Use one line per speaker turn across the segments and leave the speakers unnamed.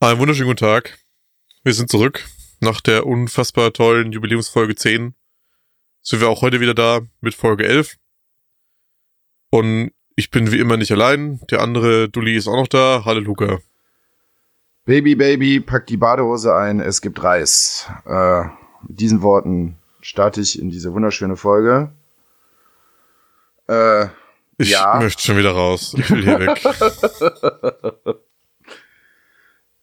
Einen wunderschönen guten Tag. Wir sind zurück. Nach der unfassbar tollen Jubiläumsfolge 10 sind wir auch heute wieder da mit Folge 11. Und ich bin wie immer nicht allein. Der andere Dulli ist auch noch da. Hallo Luca.
Baby, Baby, pack die Badehose ein, es gibt Reis. Äh, mit diesen Worten starte ich in diese wunderschöne Folge. Äh,
Ich
Ja.
möchte schon wieder raus. Ich will hier weg.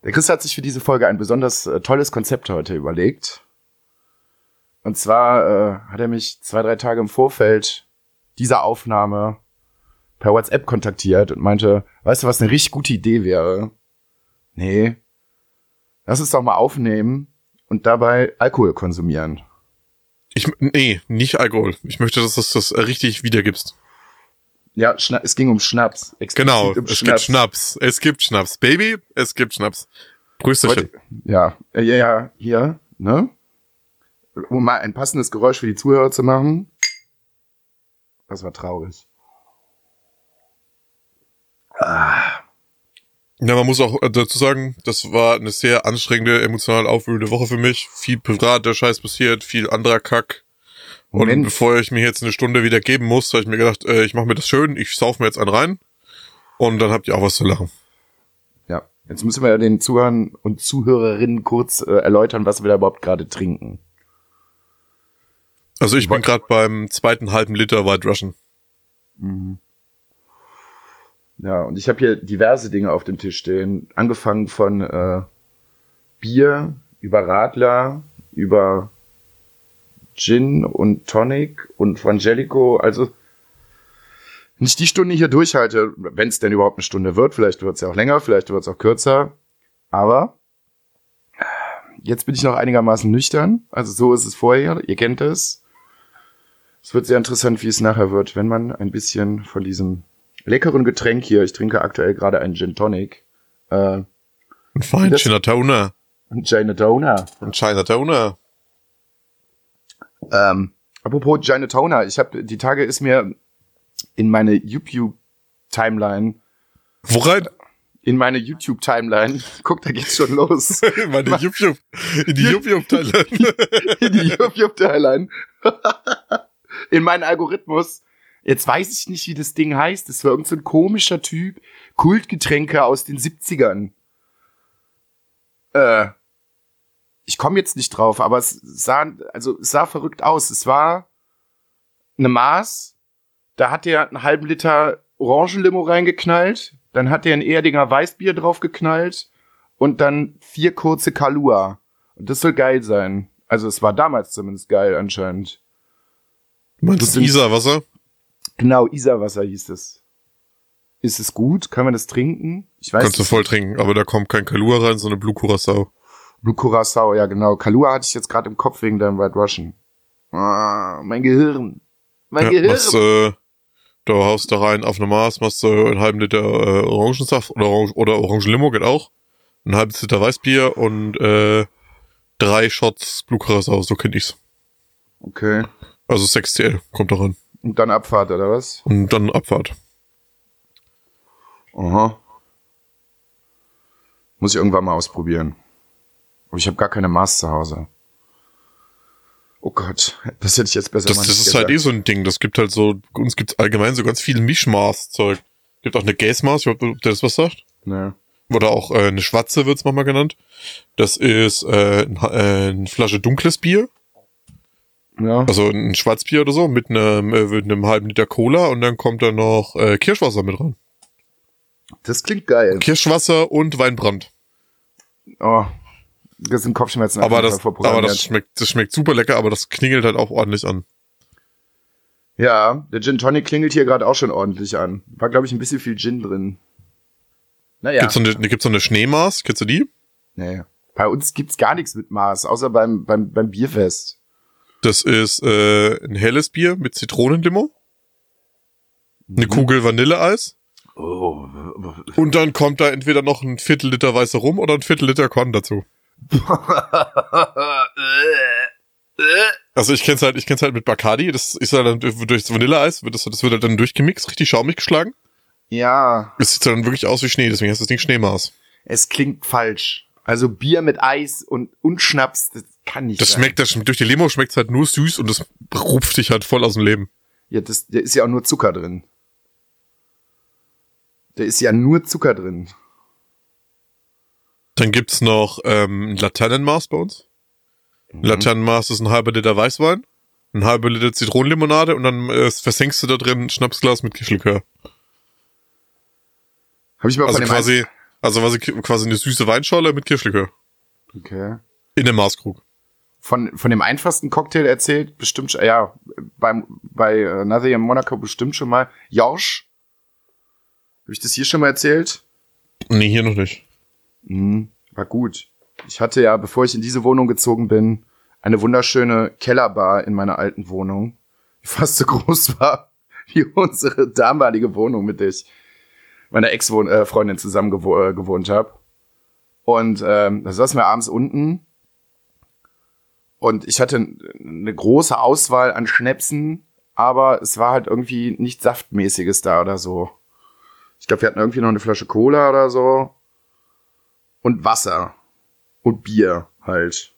der Chris hat sich für diese Folge ein besonders äh, tolles Konzept heute überlegt. Und zwar äh, hat er mich zwei, drei Tage im Vorfeld dieser Aufnahme per WhatsApp kontaktiert und meinte, weißt du, was eine richtig gute Idee wäre? Nee, lass es doch mal aufnehmen und dabei Alkohol konsumieren.
Ich, nee, nicht Alkohol. Ich möchte, dass du das richtig wiedergibst.
Ja, Schna es ging um Schnaps.
Genau.
Um
Es gibt Schnaps. Es gibt Schnaps. Baby, es gibt Schnaps. Prüsterchen.
Ja, äh, ja, ja, hier, ne? Um mal ein passendes Geräusch für die Zuhörer zu machen. Das war traurig.
Ja, man muss auch äh, dazu sagen, das war eine sehr anstrengende, emotional aufwühlende Woche für mich. Viel privater Scheiß passiert, viel anderer Kack. Und
Moment.
bevor ich mir jetzt eine Stunde wieder geben muss, habe ich mir gedacht, äh, ich mache mir das schön, ich sauf mir jetzt einen rein. Und dann habt ihr auch was zu lachen.
Ja, jetzt müssen wir ja den Zuhörern und Zuhörerinnen kurz äh, erläutern, was wir da überhaupt gerade trinken.
Also ich bin gerade beim zweiten halben Liter White Russian.
Ja, und ich habe hier diverse Dinge auf dem Tisch stehen. Angefangen von äh, Bier, über Radler, über Gin und Tonic und Frangelico. Also, wenn ich die Stunde hier durchhalte, wenn es denn überhaupt eine Stunde wird, vielleicht wird es ja auch länger, vielleicht wird es auch kürzer. Aber jetzt bin ich noch einigermaßen nüchtern. Also so ist es vorher, ihr kennt es. Es wird sehr interessant, wie es nachher wird, wenn man ein bisschen von diesem leckeren Getränk hier, ich trinke aktuell gerade einen Gin Tonic, äh,
Ein fein
Das-
Chinatowner.
ein Chinatowner.
Ein Chinatowner.
Ähm, apropos Chinatowner, ich habe die Tage ist mir in meine YouTube-Timeline,
Wo rein?
in meine YouTube-Timeline, guck, da geht's schon los.
In meine YouTube. In die YouTube-Teile.
in die YouTube-Timeline, in meinen Algorithmus. Jetzt weiß ich nicht, wie das Ding heißt. Das war irgend so ein komischer Typ. Kultgetränke aus den 70ern. Äh, ich komme jetzt nicht drauf, aber es sah, also es sah verrückt aus. Es war eine Maß, da hat er einen halben Liter Orangenlimo reingeknallt, dann hat er ein Erdinger Weißbier draufgeknallt und dann vier kurze Kalua. Und das soll geil sein. Also es war damals zumindest geil anscheinend.
Meinst
Das
Isarwasser?
Genau, Isarwasser hieß es. Ist es gut? Kann man das trinken? Ich weiß
Kannst du voll trinken, aber da kommt kein Kalua rein, sondern Blue Curacao.
Blue Curacao, ja genau. Kalua hatte ich jetzt gerade im Kopf wegen deinem White Russian. Ah, mein Gehirn. Mein
Ja,
Gehirn.
machst, äh, du haust da rein auf eine Maß, machst du einen halben Liter äh, Orangensaft oder, Orange, oder Orangenlimo geht auch. Ein halbes Liter Weißbier und äh, drei Shots Blue Curacao, so kenn ich's.
Okay.
Also 6 CL kommt da rein.
Und dann Abfahrt, oder was?
Und dann Abfahrt.
Aha. Muss ich irgendwann mal ausprobieren. Aber ich habe gar keine Maß zu Hause. Oh Gott, das hätte ich jetzt besser
Das, das ist halt eh
gesagt.
so ein Ding. Das gibt halt so, uns gibt's allgemein so ganz viel Mischmaß-Zeug. Gibt auch eine Gasmaß, ich weiß ob der das was sagt.
Nee.
Oder auch äh, eine schwarze wird's manchmal genannt. Das ist äh, äh, eine Flasche dunkles Bier.
Ja.
Also ein Schwarzbier oder so mit einem, äh, mit einem halben Liter Cola und dann kommt da noch äh, Kirschwasser mit rein.
Das klingt geil.
Kirschwasser und Weinbrand.
Oh, das sind Kopfschmerzen.
Aber das, aber das schmeckt, das schmeckt super lecker, aber das klingelt halt auch ordentlich an.
Ja, der Gin Tonic klingelt hier gerade auch schon ordentlich an. War, glaube ich, ein bisschen viel Gin drin. Naja.
Gibt's so eine, gibt's so eine Schneemaß? Kennst du die?
Nee. Bei uns gibt's gar nichts mit Maß, außer beim, beim, beim Bierfest.
Das ist äh, ein helles Bier mit Zitronenlimo, eine
Mhm.
Kugel Vanilleeis
Oh.
und dann kommt da entweder noch ein Viertel Liter weißer Rum oder ein Viertel Liter Korn dazu. Also ich kenn's halt, ich kenn's halt mit Bacardi. Das ist halt dann durch das Vanilleeis, wird das, das wird halt dann durchgemixt, richtig schaumig geschlagen.
ja,
Es sieht dann wirklich aus wie Schnee, deswegen heißt das Ding Schneemaß.
es klingt falsch. Also Bier mit Eis und, und Schnaps, das kann nicht
Das
sein.
schmeckt, das schmeckt durch die Limo schmeckt's halt nur süß und das rupft dich halt voll aus dem Leben.
Ja, das, da ist ja auch nur Zucker drin. Da ist ja nur Zucker drin.
Dann gibt's noch ähm, ein Laternenmaß bei uns. Ein Laternenmaß ist ein halber Liter Weißwein, ein halber Liter Zitronenlimonade und dann äh, versenkst du da drin ein Schnapsglas mit Kirschlikör.
Habe ich mal
Also
dem
quasi, also quasi, quasi eine süße Weinscholle mit Kirschlikör.
Okay.
In einem Maßkrug.
Von, von dem einfachsten Cocktail erzählt, bestimmt, ja, beim, bei äh, Nothing in Monaco bestimmt schon mal. Jausch. Habe ich das hier schon mal erzählt?
Nee, hier noch nicht.
Mhm, war gut. Ich hatte ja, bevor ich in diese Wohnung gezogen bin, eine wunderschöne Kellerbar in meiner alten Wohnung, die fast so groß war wie unsere damalige Wohnung, mit der ich meiner Ex-Freundin zusammen gewo äh, gewohnt habe. Und ähm, da saßen wir abends unten und ich hatte eine große Auswahl an Schnäpsen, aber es war halt irgendwie nicht Saftmäßiges da oder so. Ich glaube, wir hatten irgendwie noch eine Flasche Cola oder so und Wasser und Bier halt.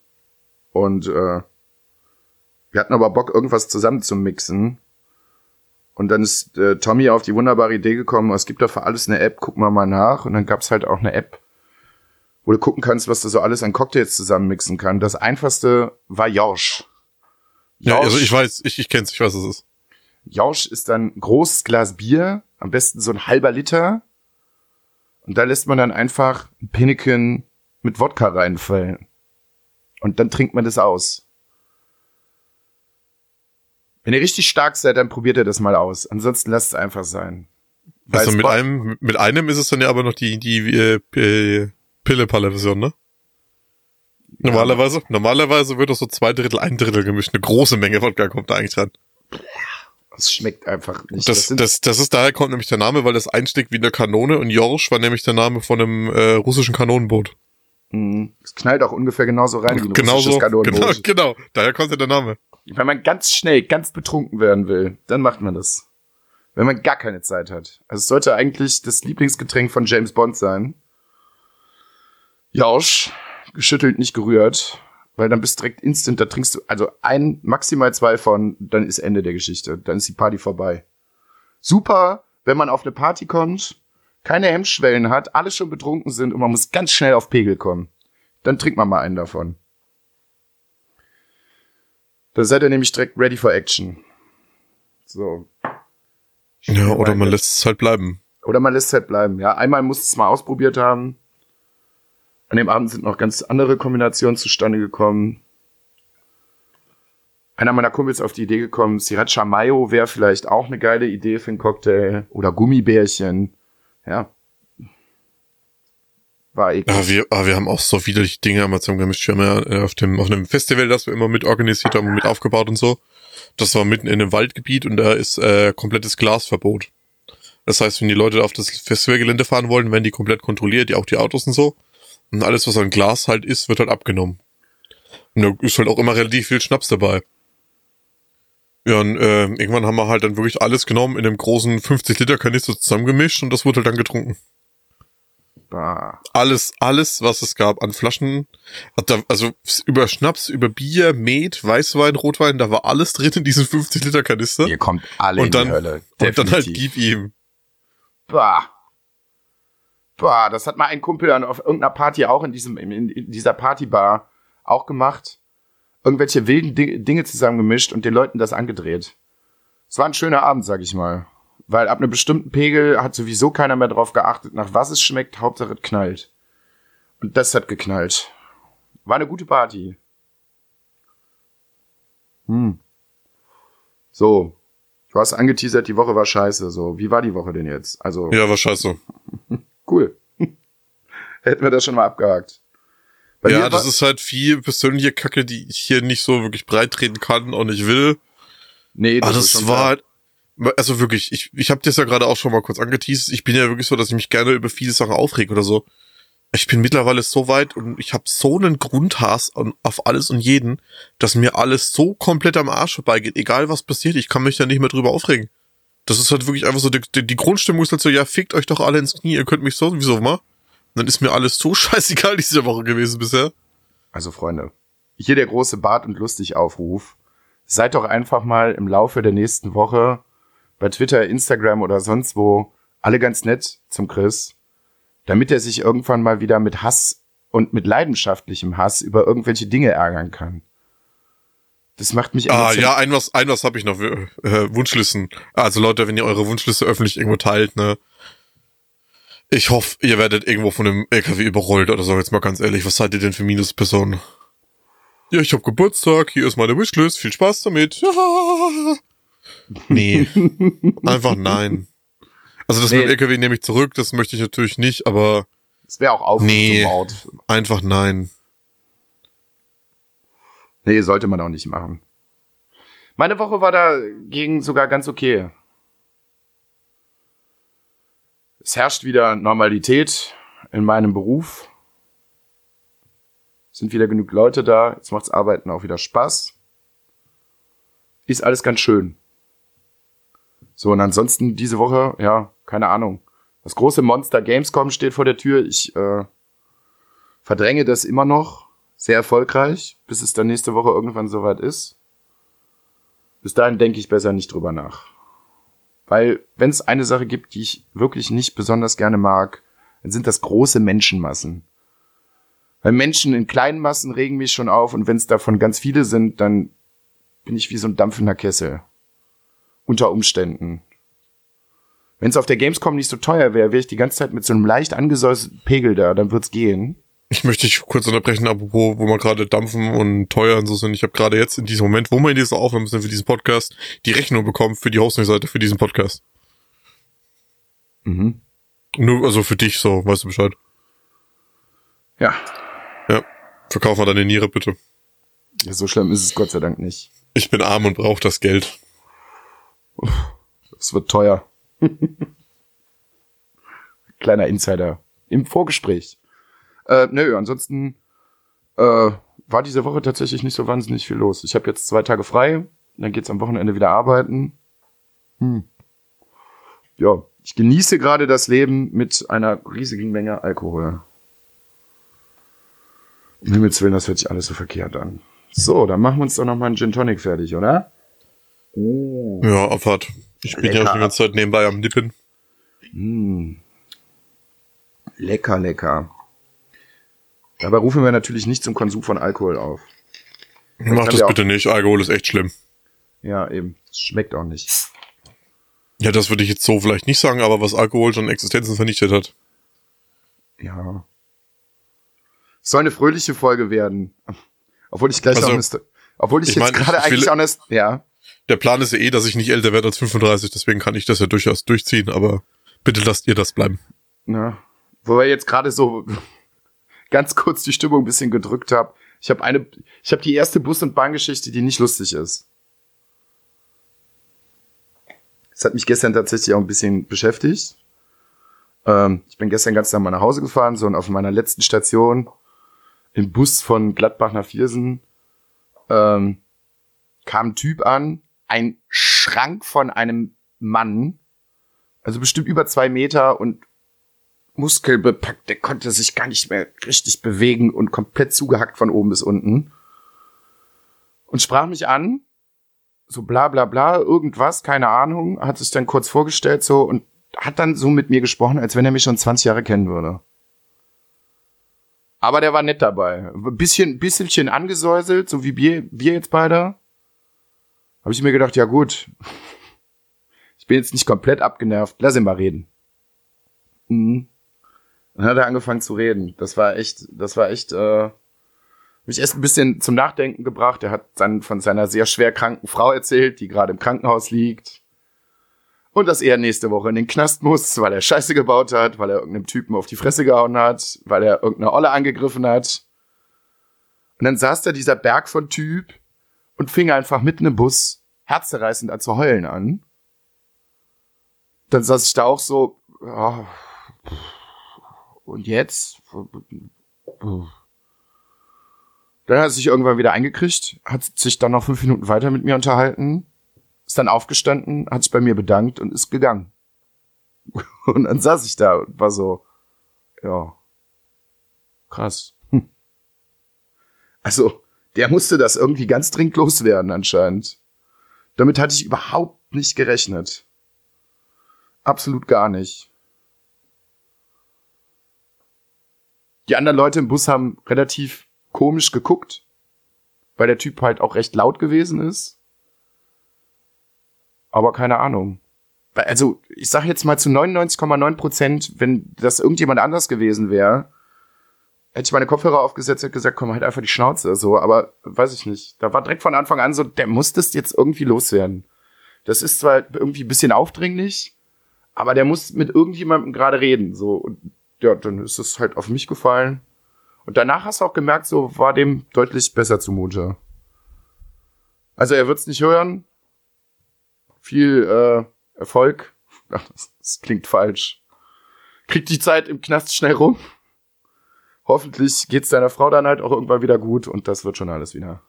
Und äh, wir hatten aber Bock, irgendwas zusammen zu mixen. Und dann ist äh, Tommy auf die wunderbare Idee gekommen, es gibt da für alles eine App, gucken wir mal nach. Und dann gab's halt auch eine App, wo du gucken kannst, was du so alles an Cocktails zusammen mixen kann. Das einfachste war Jausch.
Ja, also ich weiß, ich, ich kenn's, ich weiß, was es ist.
Jausch ist dann ein großes Glas Bier, am besten so ein halber Liter. Und da lässt man dann einfach ein Pinneken mit Wodka reinfallen. Und dann trinkt man das aus. Wenn ihr richtig stark seid, dann probiert ihr das mal aus. Ansonsten lasst es einfach sein. Weil
Also mit einem, mit einem ist es dann ja aber noch die, die äh, Pille-Palle-Version, ne? Normalerweise, normalerweise wird doch so zwei Drittel, ein Drittel gemischt. Eine große Menge Wodka kommt da eigentlich dran.
Es schmeckt einfach nicht.
Das,
sind-
das, das ist, daher kommt nämlich der Name, weil das einsteckt wie eine Kanone und Jorsch war nämlich der Name von einem äh, russischen Kanonenboot.
mh, es knallt auch ungefähr genauso rein wie ein
Genauso,
russisches Kanonenboot.
genau, genau, daher kommt ja der Name.
Wenn man ganz schnell, ganz betrunken werden will, dann macht man das. Wenn man gar keine Zeit hat. Also es sollte eigentlich das Lieblingsgetränk von James Bond sein. Jausch, geschüttelt, nicht gerührt, weil dann bist du direkt instant, da trinkst du, also ein, maximal zwei von, dann ist Ende der Geschichte. Dann ist die Party vorbei. Super, wenn man auf eine Party kommt, keine Hemmschwellen hat, alle schon betrunken sind und man muss ganz schnell auf Pegel kommen. Dann trinkt man mal einen davon. Da seid ihr nämlich direkt ready for action. So.
Ja, oder man lässt es halt bleiben.
Oder man lässt es halt bleiben. Ja, einmal muss es mal ausprobiert haben. An dem Abend sind noch ganz andere Kombinationen zustande gekommen. Einer meiner Kumpels auf die Idee gekommen, Sriracha Mayo wäre vielleicht auch eine geile Idee für einen Cocktail. Oder Gummibärchen. Ja. War eklig.
Ja, wir, aber wir haben auch so widerliche Dinge einmal zusammen gemischt. Wir haben ja äh, auf dem, auf einem Festival, das wir immer mit organisiert haben mit aufgebaut und so. Das war mitten in einem Waldgebiet und da ist äh, komplettes Glasverbot. Das heißt, wenn die Leute auf das Festivalgelände fahren wollen, werden die komplett kontrolliert, die auch die Autos und so. Und alles, was an Glas halt ist, wird halt abgenommen. Und da ist halt auch immer relativ viel Schnaps dabei. Ja, und äh, irgendwann haben wir halt dann wirklich alles genommen, in einem großen 50-Liter-Kanister zusammengemischt und das wurde halt dann getrunken
Bah.
alles, alles, was es gab an Flaschen, hat da, also über Schnaps, über Bier, Met, Weißwein, Rotwein, da war alles drin in diesen 50 Liter Kanister.
Ihr kommt alle in
Und dann,
die Hölle.
und dann halt
Definitiv.
gib ihm.
Bah. Bah, das hat mal ein Kumpel dann auf irgendeiner Party auch in diesem, in, in dieser Partybar auch gemacht. Irgendwelche wilden Di- Dinge zusammengemischt und den Leuten das angedreht. Es war ein schöner Abend, sag ich mal. Weil ab einem bestimmten Pegel hat sowieso keiner mehr drauf geachtet, nach was es schmeckt, Hauptsache es knallt. Und das hat geknallt. War eine gute Party. Hm. So. Du hast angeteasert, die Woche war scheiße. So, wie war die Woche denn jetzt? Also
Ja, war scheiße.
cool. Hätten wir das schon mal abgehakt. Bei
ja, das ist halt viel persönliche Kacke, die ich hier nicht so wirklich breit treten kann und ich will.
nee,
Aber
ist
das war halt, also wirklich, ich, ich habe das ja gerade auch schon mal kurz angeteased. Ich bin ja wirklich so, dass ich mich gerne über viele Sachen aufrege oder so. Ich bin mittlerweile so weit und ich habe so einen Grundhass an, auf alles und jeden, dass mir alles so komplett am Arsch vorbeigeht. Egal was passiert, ich kann mich da nicht mehr drüber aufregen. Das ist halt wirklich einfach so, die, die, Grundstimmung ist halt so, ja, fickt euch doch alle ins Knie, ihr könnt mich mal. Und dann ist mir alles so scheißegal diese Woche gewesen bisher.
Also Freunde, hier der große Bart und lustig Aufruf. Seid doch einfach mal im Laufe der nächsten Woche bei Twitter, Instagram oder sonst wo alle ganz nett zum Chris, damit er sich irgendwann mal wieder mit Hass und mit leidenschaftlichem Hass über irgendwelche Dinge ärgern kann. Das macht mich
Ah, ja, ein was, ein was habe ich noch, äh, Wunschlisten. Also Leute, wenn ihr eure Wunschliste öffentlich irgendwo teilt, ne. Ich hoffe, ihr werdet irgendwo von einem LKW überrollt oder so, jetzt mal ganz ehrlich. Was seid ihr denn für Minuspersonen? Ja, ich hab Geburtstag, hier ist meine Wishlist, viel Spaß damit. Ja. Nee, einfach nein. Also das
Nee.
mit dem LKW nehme ich zurück, das möchte ich natürlich nicht, aber
Das wäre auch Aufruf
Nee. einfach nein.
Nee, sollte man auch nicht machen. Meine Woche war dagegen sogar ganz okay. Es herrscht wieder Normalität in meinem Beruf. Sind wieder genug Leute da. Jetzt macht's Arbeiten auch wieder Spaß. Ist alles ganz schön. So, und ansonsten diese Woche, ja, keine Ahnung. Das große Monster Gamescom steht vor der Tür. Ich äh, verdränge das immer noch sehr erfolgreich, bis es dann nächste Woche irgendwann soweit ist. Bis dahin denke ich besser nicht drüber nach. Weil, wenn es eine Sache gibt, die ich wirklich nicht besonders gerne mag, dann sind das große Menschenmassen. Weil Menschen in kleinen Massen regen mich schon auf und wenn es davon ganz viele sind, dann bin ich wie so ein dampfender Kessel. Unter Umständen. Wenn es auf der Gamescom nicht so teuer wäre, wäre ich die ganze Zeit mit so einem leicht angesäuselten Pegel da, dann wird's gehen.
Ich möchte dich kurz unterbrechen, apropos, wo wir gerade dampfen und teuer und so sind. Ich habe gerade jetzt in diesem Moment, wo wir in dieser Aufnahme sind für diesen Podcast, die Rechnung bekommen für die Hosting-Seite für diesen Podcast.
Mhm.
Nur, also für dich so, weißt du Bescheid.
Ja,
Ja. Verkauf mal deine Niere, bitte.
Ja, so schlimm ist es Gott sei Dank nicht.
Ich bin arm und brauche das Geld.
Es wird teuer. Kleiner Insider. Im Vorgespräch. Äh, nö, ansonsten äh, war diese Woche tatsächlich nicht so wahnsinnig viel los. Ich habe jetzt zwei Tage frei, dann geht's am Wochenende wieder arbeiten. Hm. Ja, ich genieße gerade das Leben mit einer riesigen Menge Alkohol. Um Himmels Willen, das hört sich alles so verkehrt an. So, dann machen wir uns doch noch mal einen Gin Tonic fertig, oder? Oh.
Ja, Abfahrt. Ich bin ja
Lecker.
auch die ganze Zeit nebenbei am Nippen.
Mm. Lecker, lecker. Dabei rufen wir natürlich nicht zum Konsum von Alkohol auf.
Mach das bitte nicht. Alkohol ist echt schlimm.
Ja, eben. Es schmeckt auch nicht.
Ja, das würde ich jetzt so vielleicht nicht sagen, aber was Alkohol schon Existenzen vernichtet hat.
Ja. Es soll eine fröhliche Folge werden. Obwohl ich gleich
Also,
Sto- Obwohl ich,
ich
jetzt gerade
will-
eigentlich auch eine, ja.
Der Plan ist ja eh, dass ich nicht älter werde als 35, deswegen kann ich das ja durchaus durchziehen, aber bitte lasst ihr das bleiben.
Ja. Wo wir jetzt gerade so ganz kurz die Stimmung ein bisschen gedrückt habe. Ich habe eine, ich habe die erste Bus- und Bahngeschichte, die nicht lustig ist. Das hat mich gestern tatsächlich auch ein bisschen beschäftigt. Ähm, ich bin gestern ganz normal nach Hause gefahren, so und auf meiner letzten Station im Bus von Gladbach nach Viersen ähm, kam ein Typ an, ein Schrank von einem Mann, also bestimmt über zwei Meter und muskelbepackt, der konnte sich gar nicht mehr richtig bewegen und komplett zugehackt von oben bis unten. Und sprach mich an, so bla bla bla, irgendwas, keine Ahnung, hat sich dann kurz vorgestellt so und hat dann so mit mir gesprochen, als wenn er mich schon 20 Jahre kennen würde. Aber der war nett dabei. Bisschen, bisschen angesäuselt, so wie wir, wir jetzt beide. Habe ich mir gedacht, ja gut, ich bin jetzt nicht komplett abgenervt, lass ihn mal reden. Mhm. Dann hat er angefangen zu reden. Das war echt, das war echt, äh, mich erst ein bisschen zum Nachdenken gebracht. Er hat dann von seiner sehr schwer kranken Frau erzählt, die gerade im Krankenhaus liegt. Und dass er nächste Woche in den Knast muss, weil er Scheiße gebaut hat, weil er irgendeinem Typen auf die Fresse gehauen hat, weil er irgendeine Olle angegriffen hat. Und dann saß da dieser Berg von Typ und fing einfach mitten im Bus herzzerreißend an zu heulen an. Dann saß ich da auch so, oh, und jetzt? Dann hat er sich irgendwann wieder eingekriegt, hat sich dann noch fünf Minuten weiter mit mir unterhalten, ist dann aufgestanden, hat sich bei mir bedankt und ist gegangen. Und dann saß ich da und war so, ja, krass. Hm. Also, der musste das irgendwie ganz dringend loswerden anscheinend. Damit hatte ich überhaupt nicht gerechnet. Absolut gar nicht. Die anderen Leute im Bus haben relativ komisch geguckt, weil der Typ halt auch recht laut gewesen ist. Aber keine Ahnung. Also, ich sag jetzt mal zu 99,9 Prozent, wenn das irgendjemand anders gewesen wäre, hätte ich meine Kopfhörer aufgesetzt und gesagt, komm, halt einfach die Schnauze, so, aber weiß ich nicht. Da war direkt von Anfang an so, der muss das jetzt irgendwie loswerden. Das ist zwar irgendwie ein bisschen aufdringlich, aber der muss mit irgendjemandem gerade reden, so, und ja, dann ist es halt auf mich gefallen. Und danach hast du auch gemerkt, so war dem deutlich besser zumute. Also er wird's nicht hören, viel äh, Erfolg. Ach, das, das klingt falsch. Kriegt die Zeit im Knast schnell rum. Hoffentlich geht's deiner Frau dann halt auch irgendwann wieder gut und das wird schon alles wieder.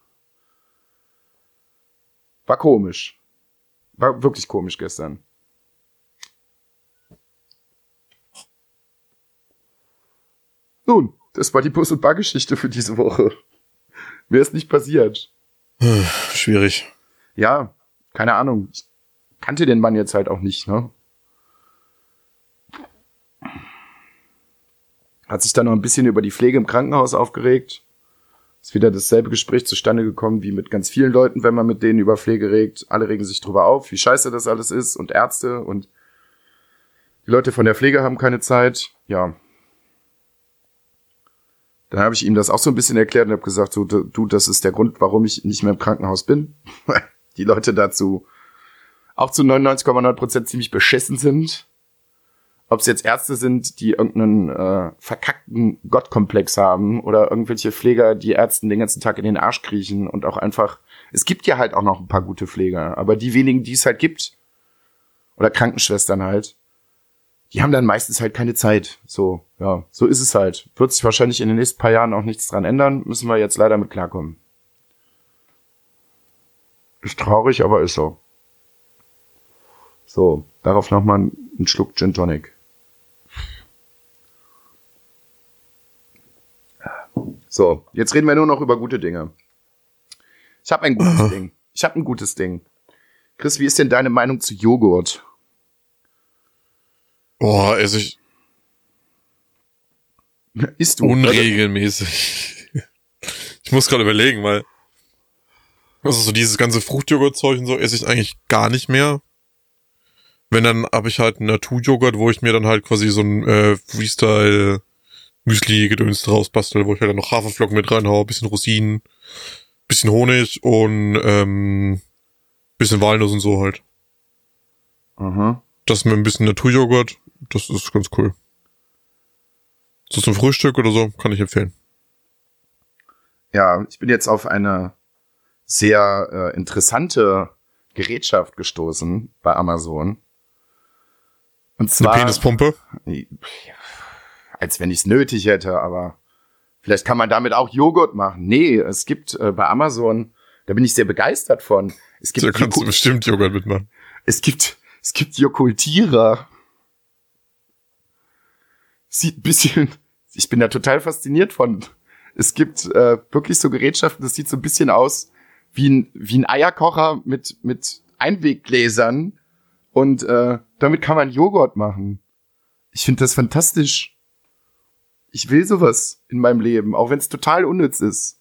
War komisch. War wirklich komisch gestern. Nun, das war die Bus- und Bar-Geschichte für diese Woche. Mir ist nicht passiert.
Schwierig.
Ja, keine Ahnung. Ich kannte den Mann jetzt halt auch nicht, ne? Hat sich dann noch ein bisschen über die Pflege im Krankenhaus aufgeregt. Ist wieder dasselbe Gespräch zustande gekommen wie mit ganz vielen Leuten, wenn man mit denen über Pflege regt. Alle regen sich drüber auf, wie scheiße das alles ist und Ärzte und die Leute von der Pflege haben keine Zeit. Ja. Dann habe ich ihm das auch so ein bisschen erklärt und habe gesagt, so, du, das ist der Grund, warum ich nicht mehr im Krankenhaus bin. die Leute dazu auch zu 99,9 Prozent ziemlich beschissen sind. Ob es jetzt Ärzte sind, die irgendeinen äh, verkackten Gottkomplex haben oder irgendwelche Pfleger, die Ärzten den ganzen Tag in den Arsch kriechen und auch einfach. Es gibt ja halt auch noch ein paar gute Pfleger, aber die wenigen, die es halt gibt, oder Krankenschwestern halt, die haben dann meistens halt keine Zeit. So, ja, so ist es halt. Wird sich wahrscheinlich in den nächsten paar Jahren auch nichts dran ändern, müssen wir jetzt leider mit klarkommen. Ist traurig, aber ist so. So, darauf nochmal einen Schluck Gin Tonic. So, jetzt reden wir nur noch über gute Dinge. Ich habe ein gutes Ding. Ich habe ein gutes Ding. Chris, wie ist denn deine Meinung zu Joghurt?
Boah, esse ich
Isst du?
unregelmäßig. ich muss gerade überlegen, weil also so dieses ganze Fruchtjoghurt-Zeug und so esse ich eigentlich gar nicht mehr. Wenn, dann habe ich halt einen Naturjoghurt, wo ich mir dann halt quasi so ein äh, Freestyle Müsli-Gedöns draus bastel, wo ich halt dann noch Haferflocken mit reinhau, bisschen Rosinen, bisschen Honig und ähm, bisschen Walnuss und so halt.
Aha.
Das mit ein bisschen Naturjoghurt, das ist ganz cool. So zum Frühstück oder so, kann ich empfehlen.
Ja, ich bin jetzt auf eine sehr äh, interessante Gerätschaft gestoßen bei Amazon. Und zwar.
Eine Penispumpe?
Als wenn ich es nötig hätte, aber vielleicht kann man damit auch Joghurt machen. Nee, es gibt äh, bei Amazon, da bin ich sehr begeistert von. Es gibt
Da kannst du bestimmt Joghurt mitmachen.
es gibt, es gibt Jokultierer. Sieht ein bisschen, ich bin da total fasziniert von. Es gibt äh, wirklich so Gerätschaften, das sieht so ein bisschen aus wie ein, wie ein Eierkocher mit, mit Einweggläsern. Und äh, damit kann man Joghurt machen. Ich finde das fantastisch. Ich will sowas in meinem Leben, auch wenn es total unnütz ist.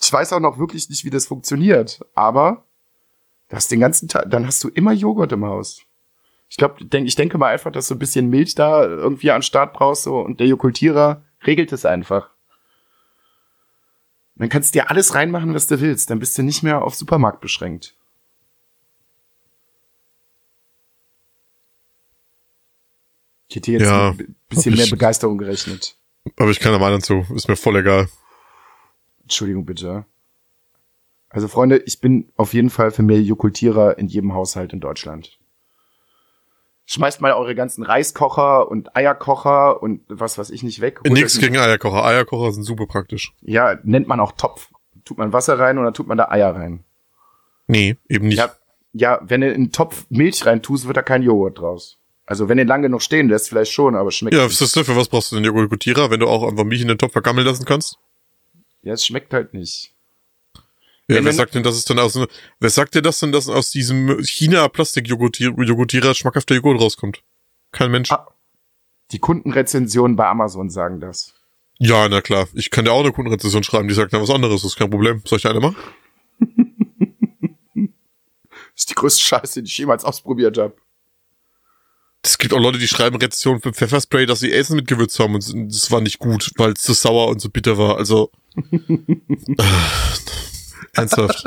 Ich weiß auch noch wirklich nicht, wie das funktioniert, aber du hast den ganzen Tag, dann hast du immer Joghurt im Haus. Ich glaube, denk, ich denke mal einfach, dass du ein bisschen Milch da irgendwie an Start brauchst so, und der Jokultierer regelt es einfach. Dann kannst du dir alles reinmachen, was du willst. Dann bist du nicht mehr auf Supermarkt beschränkt. Ich hätte jetzt
ja,
ein bisschen mehr
ich,
Begeisterung gerechnet.
Habe ich keine Meinung zu. Ist mir voll egal.
Entschuldigung bitte. Also Freunde, ich bin auf jeden Fall für mehr Jokultierer in jedem Haushalt in Deutschland. Schmeißt mal eure ganzen Reiskocher und Eierkocher und was weiß ich nicht weg.
Nichts gegen Eierkocher. Eierkocher sind super praktisch.
Ja, nennt man auch Topf. Tut man Wasser rein oder tut man da Eier rein?
Nee, eben nicht.
Ja, ja, wenn du in einen Topf Milch rein tust, wird da kein Joghurt draus. Also wenn du lange noch stehen lässt, vielleicht schon, aber schmeckt
Ja,
nicht.
Für was brauchst du den Joghurtierer, wenn du auch einfach Milch in den Topf vergammeln lassen kannst?
Ja, es schmeckt halt nicht.
Ja,
Wenn
wer sagt denn, dass es dann aus, wer sagt dir das denn, dass aus diesem China-Plastik-Joghurtierer schmackhafter Joghurt rauskommt? Kein Mensch.
Ah. Die Kundenrezensionen bei Amazon sagen das.
Ja, na klar. Ich kann dir auch eine Kundenrezension schreiben, die sagt dann was anderes. Das ist kein Problem. Soll ich eine machen?
Das ist die größte Scheiße, die ich jemals ausprobiert habe.
Es gibt auch Leute, die schreiben Rezensionen für Pfefferspray, dass sie Essen mit Gewürz haben und das war nicht gut, weil es zu sauer und so bitter war. Also ernsthaft.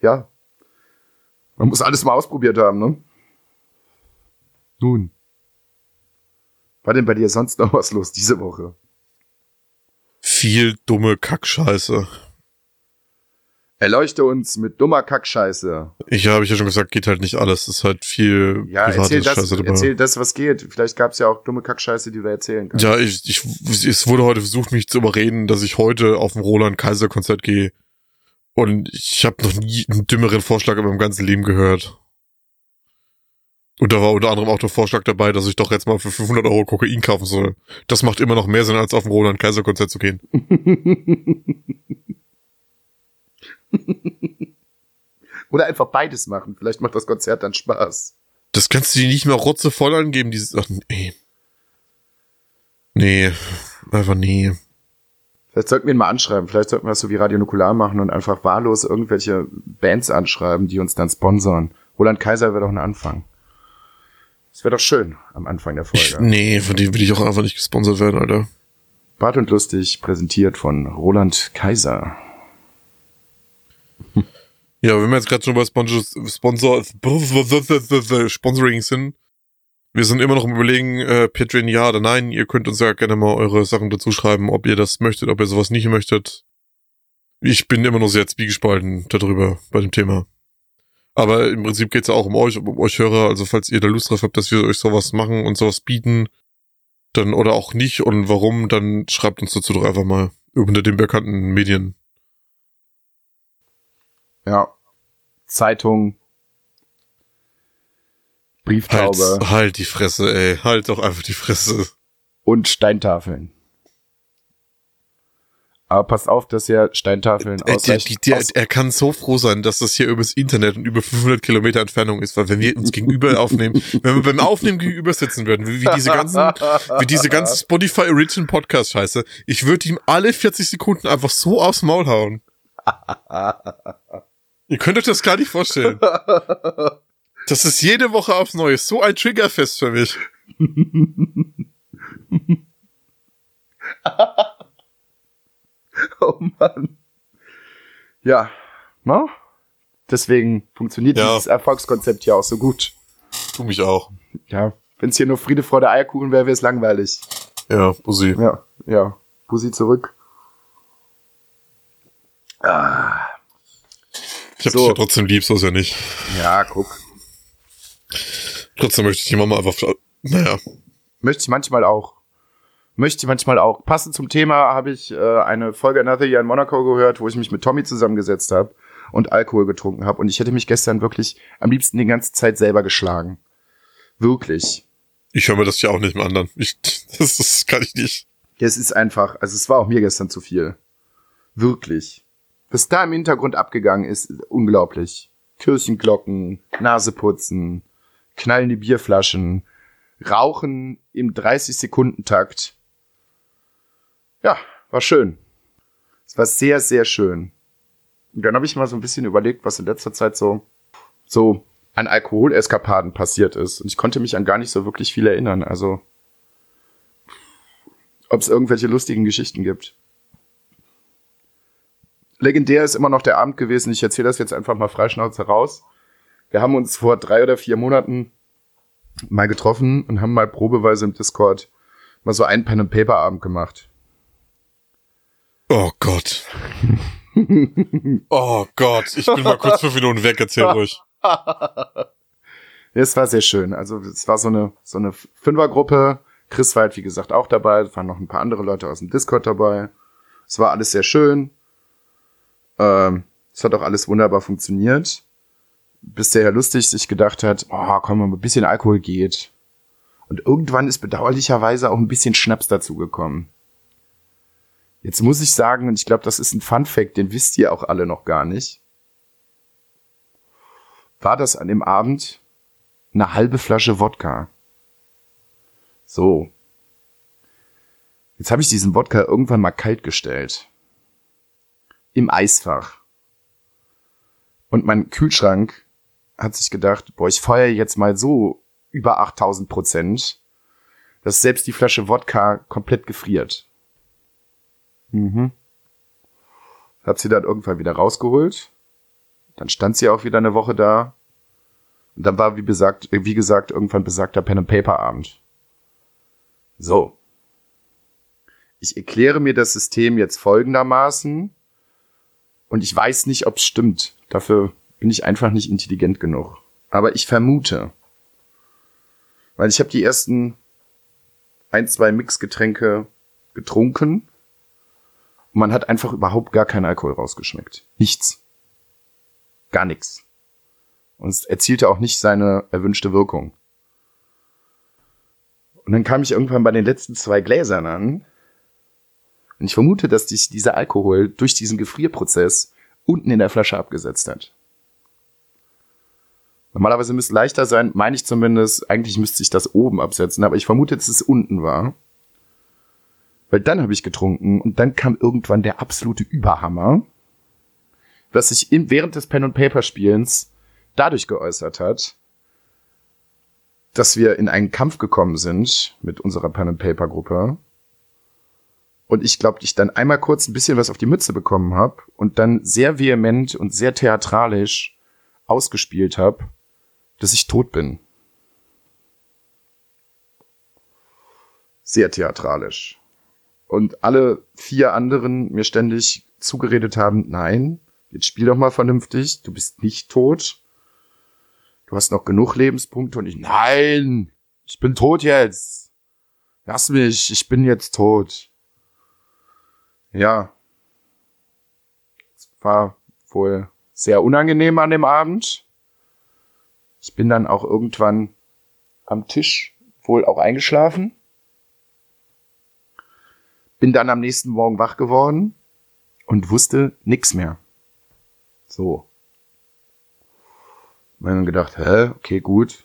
Ja. Man muss alles mal ausprobiert haben, ne? Nun. War denn bei dir sonst noch was los diese Woche?
Viel dumme Kackscheiße.
Erleuchte uns mit dummer Kackscheiße.
Ich habe ich ja schon gesagt, geht halt nicht alles. Es ist halt viel
Ja,
private
erzähl das,
Scheiße dabei.
erzähl das, was geht. Vielleicht gab es ja auch dumme Kackscheiße, die du erzählen kannst.
Ja, ich, ich, es wurde heute versucht, mich zu überreden, dass ich heute auf ein Roland Kaiser Konzert gehe. Und ich habe noch nie einen dümmeren Vorschlag in meinem ganzen Leben gehört. Und da war unter anderem auch der Vorschlag dabei, dass ich doch jetzt mal für 500 Euro Kokain kaufen soll. Das macht immer noch mehr Sinn, als auf ein Roland Kaiser Konzert zu gehen.
Oder einfach beides machen. Vielleicht macht das Konzert dann Spaß.
Das kannst du dir nicht mehr rotzevoll angeben, dieses, ach, nee. Nee, einfach nee.
Vielleicht sollten wir ihn mal anschreiben. Vielleicht sollten wir das so wie Radio Nukular machen und einfach wahllos irgendwelche Bands anschreiben, die uns dann sponsern. Roland Kaiser wäre doch ein Anfang. Das wäre doch schön am Anfang der
Ich,
Folge.
nee, von dem will ich auch einfach nicht gesponsert werden, Alter.
Bart und lustig präsentiert von Roland Kaiser.
Ja, wenn wir jetzt gerade schon bei Sponsor, Sponsor, Sponsoring sind, wir sind immer noch im Überlegen, äh, Patreon ja oder nein. Ihr könnt uns ja gerne mal eure Sachen dazu schreiben, ob ihr das möchtet, ob ihr sowas nicht möchtet. Ich bin immer noch sehr zwiegespalten darüber bei dem Thema. Aber im Prinzip geht's ja auch um euch, um euch Hörer. Also falls ihr da Lust drauf habt, dass wir euch sowas machen und sowas bieten, dann oder auch nicht und warum, dann schreibt uns dazu doch einfach mal unter den bekannten Medien.
Ja. Zeitung.
Halt,
Brieftaube
halt die Fresse, ey. Halt doch einfach die Fresse.
und Steintafeln. Aber passt auf, dass ihr Steintafeln
Äh, der, der, er kann so froh sein, dass das hier übers Internet und über 500 Kilometer Entfernung ist, weil wenn wir uns gegenüber aufnehmen, wenn wir beim Aufnehmen gegenüber sitzen würden, wie, wie diese ganzen, wie diese ganze Spotify Original Podcast Scheiße, ich würde ihm alle 40 Sekunden einfach so aufs Maul hauen. Ihr könnt euch das gar nicht vorstellen. Das ist jede Woche aufs Neue so ein Triggerfest für mich.
Oh Mann. Ja, ne? Deswegen funktioniert
Ja.
dieses Erfolgskonzept hier auch so gut.
Tu mich auch.
Ja, wenn es hier nur Friede, Freude, Eierkuchen wäre, wäre es langweilig.
Ja, Bussi.
Ja, ja. Pussy zurück.
Ich hab
So.
dich ja trotzdem lieb, so ist ja nicht.
Ja, guck.
Trotzdem möchte ich die Mama einfach, naja.
Möchte ich manchmal auch. Möchte ich manchmal auch. Passend zum Thema habe ich äh, eine Folge Another Year in Monaco gehört, wo ich mich mit Tommy zusammengesetzt habe und Alkohol getrunken habe. Und ich hätte mich gestern wirklich am liebsten die ganze Zeit selber geschlagen. Wirklich.
Ich höre mir das ja auch nicht mehr an. Ich, das, das kann ich nicht.
Es ist einfach, also es war auch mir gestern zu viel. Wirklich. Was da im Hintergrund abgegangen ist, unglaublich. Kirchenglocken, Naseputzen, knallende Bierflaschen, Rauchen im 30-Sekunden-Takt. Ja, war schön. Es war sehr, sehr schön. Und dann habe ich mal so ein bisschen überlegt, was in letzter Zeit so, so an Alkoholeskapaden passiert ist. Und ich konnte mich an gar nicht so wirklich viel erinnern. Also, ob es irgendwelche lustigen Geschichten gibt. Legendär ist immer noch der Abend gewesen. Ich erzähle das jetzt einfach mal freischnauze raus. wir haben uns vor drei oder vier Monaten mal getroffen und haben mal probeweise im Discord mal so einen Pen and Paper Abend gemacht.
Oh Gott. oh Gott, ich bin mal kurz fünf Minuten weg, erzähl ruhig.
Es war sehr schön. Also es war so eine so eine Fünfergruppe. Chris war halt wie gesagt auch dabei. Es waren noch ein paar andere Leute aus dem Discord dabei. Es war alles sehr schön. Ähm, es hat auch alles wunderbar funktioniert. Bis der Herr Lustig sich gedacht hat, oh, komm ein bisschen Alkohol geht. Und irgendwann ist bedauerlicherweise auch ein bisschen Schnaps dazu gekommen. Jetzt muss ich sagen, und ich glaube, das ist ein Fun Fact, den wisst ihr auch alle noch gar nicht. War das an dem Abend eine halbe Flasche Wodka? So. Jetzt habe ich diesen Wodka irgendwann mal kalt gestellt. Im Eisfach. Und mein Kühlschrank hat sich gedacht, boah, ich feuer jetzt mal so über 8000 Prozent, dass selbst die Flasche Wodka komplett gefriert. Mhm. Hab sie dann irgendwann wieder rausgeholt. Dann stand sie auch wieder eine Woche da. Und dann war, wie besagt, wie gesagt, irgendwann besagter Pen and Paper Abend. So. Ich erkläre mir das System jetzt folgendermaßen. Und ich weiß nicht, ob es stimmt. Dafür bin ich einfach nicht intelligent genug. Aber ich vermute. Weil ich habe die ersten ein, zwei Mixgetränke getrunken. Und man hat einfach überhaupt gar keinen Alkohol rausgeschmeckt. Nichts. Gar nichts. Und es erzielte auch nicht seine erwünschte Wirkung. Und dann kam ich irgendwann bei den letzten zwei Gläsern an. Und ich vermute, dass sich dieser Alkohol durch diesen Gefrierprozess unten in der Flasche abgesetzt hat. Normalerweise müsste es leichter sein, meine ich zumindest. Eigentlich müsste sich das oben absetzen, aber ich vermute, dass es unten war. Weil dann habe ich getrunken und dann kam irgendwann der absolute Überhammer, was sich in, während des Pen and Paper Spielens dadurch geäußert hat, dass wir in einen Kampf gekommen sind mit unserer Pen and Paper Gruppe und ich glaube, ich dann einmal kurz ein bisschen was auf die Mütze bekommen habe und dann sehr vehement und sehr theatralisch ausgespielt habe, dass ich tot bin. Sehr theatralisch. Und alle vier anderen mir ständig zugeredet haben, nein, jetzt spiel doch mal vernünftig, du bist nicht tot. Du hast noch genug Lebenspunkte und ich, nein, ich bin tot jetzt. Lass mich, ich bin jetzt tot ja, es war wohl sehr unangenehm an dem Abend. Ich bin dann auch irgendwann am Tisch wohl auch eingeschlafen. Bin dann am nächsten Morgen wach geworden und wusste nix mehr. So. Und dann gedacht, hä, okay, gut.